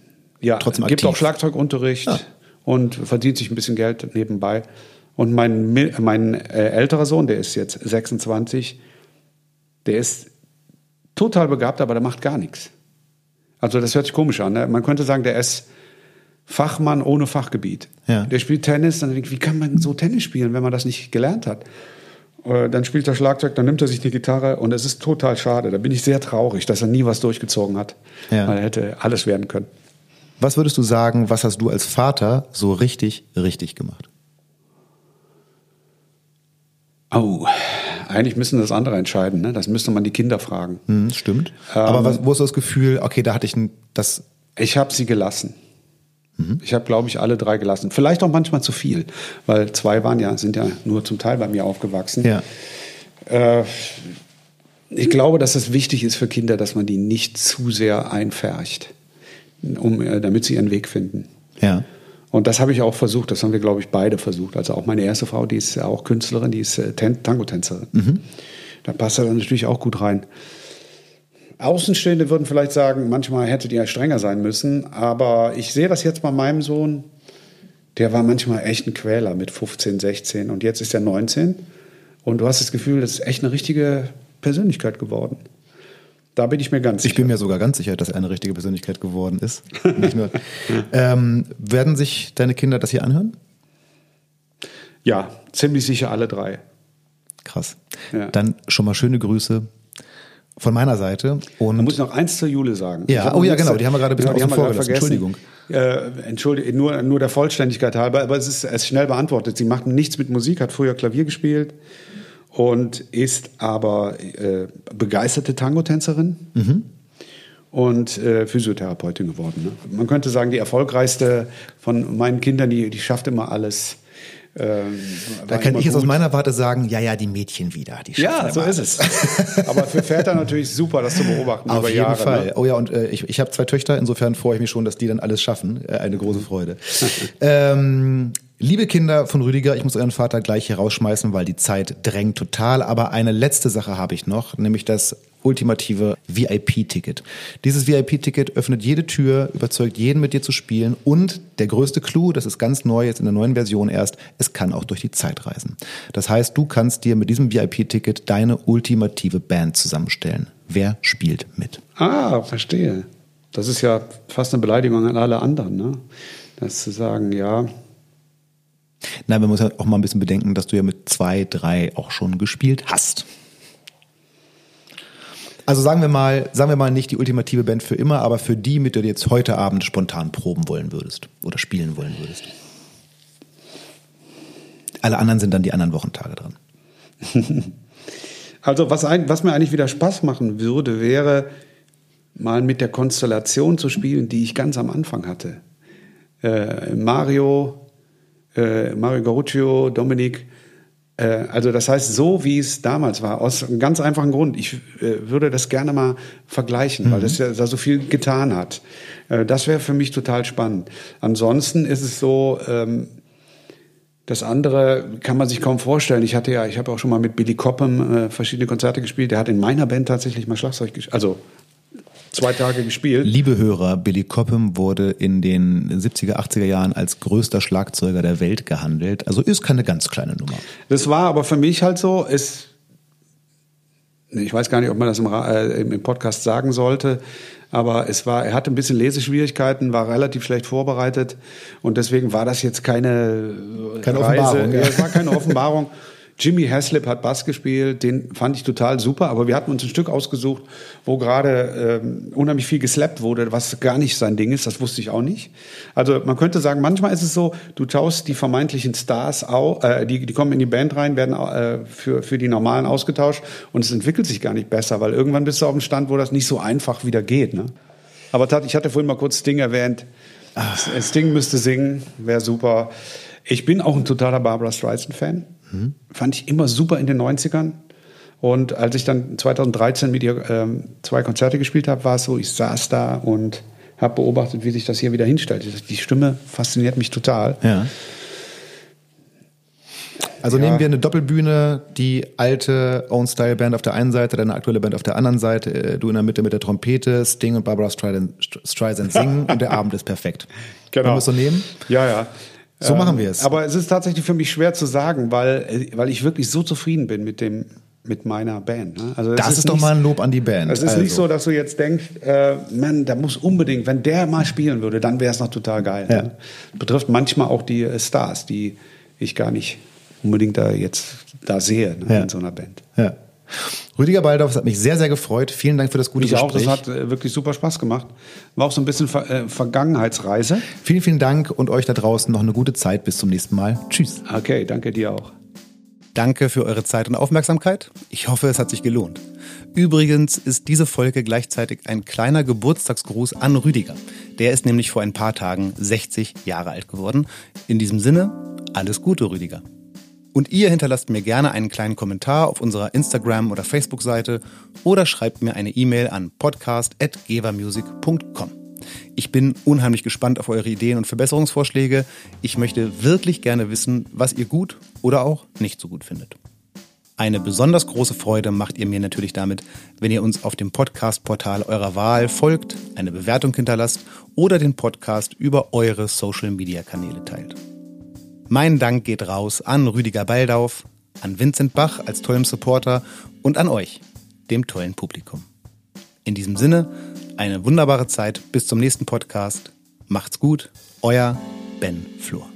ja, trotzdem aktiv. gibt auch Schlagzeugunterricht ja. und verdient sich ein bisschen Geld nebenbei. Und mein, mein äh, älterer Sohn, der ist jetzt 26, der ist total begabt, aber der macht gar nichts. Also das hört sich komisch an. Ne? Man könnte sagen, der ist Fachmann ohne Fachgebiet. Ja. Der spielt Tennis, dann denkt, wie kann man so Tennis spielen, wenn man das nicht gelernt hat? Äh, dann spielt er Schlagzeug, dann nimmt er sich eine Gitarre und es ist total schade. Da bin ich sehr traurig, dass er nie was durchgezogen hat. Ja. Weil er hätte alles werden können. Was würdest du sagen, was hast du als Vater so richtig, richtig gemacht? Oh, eigentlich müssen das andere entscheiden. Ne? Das müsste man die Kinder fragen. Hm, stimmt. Ähm, Aber was, wo ist das Gefühl, okay, da hatte ich ein, das. Ich habe sie gelassen. Mhm. Ich habe, glaube ich, alle drei gelassen. Vielleicht auch manchmal zu viel, weil zwei waren ja, sind ja nur zum Teil bei mir aufgewachsen. Ja. Äh, ich glaube, dass es wichtig ist für Kinder, dass man die nicht zu sehr einfärcht um, äh, damit sie ihren Weg finden. Ja. Und das habe ich auch versucht, das haben wir, glaube ich, beide versucht. Also auch meine erste Frau, die ist ja auch Künstlerin, die ist äh, Tango-Tänzerin. Mhm. Da passt er dann natürlich auch gut rein. Außenstehende würden vielleicht sagen, manchmal hätte die ja strenger sein müssen, aber ich sehe das jetzt bei meinem Sohn, der war manchmal echt ein Quäler mit 15, 16 und jetzt ist er 19 und du hast das Gefühl, das ist echt eine richtige Persönlichkeit geworden. Da bin ich mir ganz sicher. Ich bin mir sogar ganz sicher, dass er eine richtige Persönlichkeit geworden ist. Ähm, werden sich deine Kinder das hier anhören? Ja, ziemlich sicher alle drei. Krass. Ja. Dann schon mal schöne Grüße von meiner Seite. Und da muss ich noch eins zur Jule sagen. Ja, oh ja, genau, die haben wir gerade ein bisschen genau, vergessen. Entschuldigung. Äh, Entschuldigung, nur, nur der Vollständigkeit halber, aber es ist, es ist schnell beantwortet. Sie macht nichts mit Musik, hat früher Klavier gespielt, und ist aber äh, begeisterte Tango-Tänzerin mhm. und äh, Physiotherapeutin geworden. Ne? Man könnte sagen, die erfolgreichste von meinen Kindern, die, die schafft immer alles. Ähm, da kann ich jetzt aus meiner Warte sagen, ja, ja, die Mädchen wieder. Die ja, so ist es. Aber für Väter natürlich super, das zu beobachten Auf über jeden Jahre. Fall. Ne? Oh ja, und äh, ich, ich habe zwei Töchter, insofern freue ich mich schon, dass die dann alles schaffen. Äh, eine große Freude. ähm, Liebe Kinder von Rüdiger, ich muss euren Vater gleich hier rausschmeißen, weil die Zeit drängt total. Aber eine letzte Sache habe ich noch, nämlich das ultimative VIP-Ticket. Dieses VIP-Ticket öffnet jede Tür, überzeugt jeden mit dir zu spielen und der größte Clou, das ist ganz neu jetzt in der neuen Version erst, es kann auch durch die Zeit reisen. Das heißt, du kannst dir mit diesem VIP-Ticket deine ultimative Band zusammenstellen. Wer spielt mit? Ah, verstehe. Das ist ja fast eine Beleidigung an alle anderen, ne? Das zu sagen, ja, Nein, man muss ja auch mal ein bisschen bedenken, dass du ja mit zwei, drei auch schon gespielt hast. Also sagen wir mal, sagen wir mal nicht die ultimative Band für immer, aber für die, mit der du jetzt heute Abend spontan proben wollen würdest oder spielen wollen würdest. Alle anderen sind dann die anderen Wochentage dran. Also was, ein, was mir eigentlich wieder Spaß machen würde, wäre mal mit der Konstellation zu spielen, die ich ganz am Anfang hatte. Äh, Mario, äh, Mario Garuccio, Dominik. Äh, also das heißt, so wie es damals war, aus einem ganz einfachen Grund. Ich äh, würde das gerne mal vergleichen, mhm. weil das ja da so viel getan hat. Äh, das wäre für mich total spannend. Ansonsten ist es so, ähm, das andere kann man sich kaum vorstellen. Ich hatte ja, ich habe auch schon mal mit Billy Coppem äh, verschiedene Konzerte gespielt. Der hat in meiner Band tatsächlich mal Schlagzeug gespielt, also zwei Tage gespielt. Liebe Hörer, Billy Cobham wurde in den 70er, 80er Jahren als größter Schlagzeuger der Welt gehandelt. Also ist keine ganz kleine Nummer. Das war aber für mich halt so, ist, ich weiß gar nicht, ob man das im, äh, im Podcast sagen sollte, aber es war, er hatte ein bisschen Leseschwierigkeiten, war relativ schlecht vorbereitet und deswegen war das jetzt keine, keine Reise. Offenbarung. Ja. Es war keine Offenbarung. Jimmy Haslip hat Bass gespielt, den fand ich total super, aber wir hatten uns ein Stück ausgesucht, wo gerade ähm, unheimlich viel geslappt wurde, was gar nicht sein Ding ist, das wusste ich auch nicht. Also man könnte sagen, manchmal ist es so, du tauschst die vermeintlichen Stars auch, äh, die, die kommen in die Band rein, werden äh, für, für die normalen ausgetauscht und es entwickelt sich gar nicht besser, weil irgendwann bist du auf dem Stand, wo das nicht so einfach wieder geht. Ne? Aber ich hatte vorhin mal kurz Sting erwähnt. Sting müsste singen, wäre super. Ich bin auch ein totaler Barbara Streisand-Fan. Mhm. Fand ich immer super in den 90ern. Und als ich dann 2013 mit ihr ähm, zwei Konzerte gespielt habe, war es so, ich saß da und habe beobachtet, wie sich das hier wieder hinstellt. Die Stimme fasziniert mich total. Ja. Also ja. nehmen wir eine Doppelbühne, die alte Own Style Band auf der einen Seite, deine aktuelle Band auf der anderen Seite, äh, du in der Mitte mit der Trompete, Sting und Barbara Streisand, Streisand singen und der Abend ist perfekt. Genau. Wollen wir es so nehmen? Ja, ja. So machen wir es. Aber es ist tatsächlich für mich schwer zu sagen, weil, weil ich wirklich so zufrieden bin mit dem, mit meiner Band. Ne? Also das ist, ist doch mal ein Lob an die Band. Es ist also. nicht so, dass du jetzt denkst, äh, man, da muss unbedingt, wenn der mal spielen würde, dann wäre es noch total geil. Ja. Ne? Betrifft manchmal auch die äh, Stars, die ich gar nicht unbedingt da jetzt da sehe ne, ja. in so einer Band. Ja. Rüdiger Baldorf, es hat mich sehr, sehr gefreut. Vielen Dank für das gute Mich Gespräch. auch, das hat äh, wirklich super Spaß gemacht. War auch so ein bisschen Ver äh, Vergangenheitsreise. Vielen, vielen Dank und euch da draußen noch eine gute Zeit. Bis zum nächsten Mal. Tschüss. Okay, danke dir auch. Danke für eure Zeit und Aufmerksamkeit. Ich hoffe, es hat sich gelohnt. Übrigens ist diese Folge gleichzeitig ein kleiner Geburtstagsgruß an Rüdiger. Der ist nämlich vor ein paar Tagen 60 Jahre alt geworden. In diesem Sinne, alles Gute, Rüdiger. Und ihr hinterlasst mir gerne einen kleinen Kommentar auf unserer Instagram- oder Facebook-Seite oder schreibt mir eine E-Mail an podcast.gevermusic.com. Ich bin unheimlich gespannt auf eure Ideen und Verbesserungsvorschläge. Ich möchte wirklich gerne wissen, was ihr gut oder auch nicht so gut findet. Eine besonders große Freude macht ihr mir natürlich damit, wenn ihr uns auf dem Podcast-Portal eurer Wahl folgt, eine Bewertung hinterlasst oder den Podcast über eure Social-Media-Kanäle teilt. Mein Dank geht raus an Rüdiger Baldauf, an Vincent Bach als tollen Supporter und an euch, dem tollen Publikum. In diesem Sinne, eine wunderbare Zeit bis zum nächsten Podcast. Macht's gut, euer Ben Flor.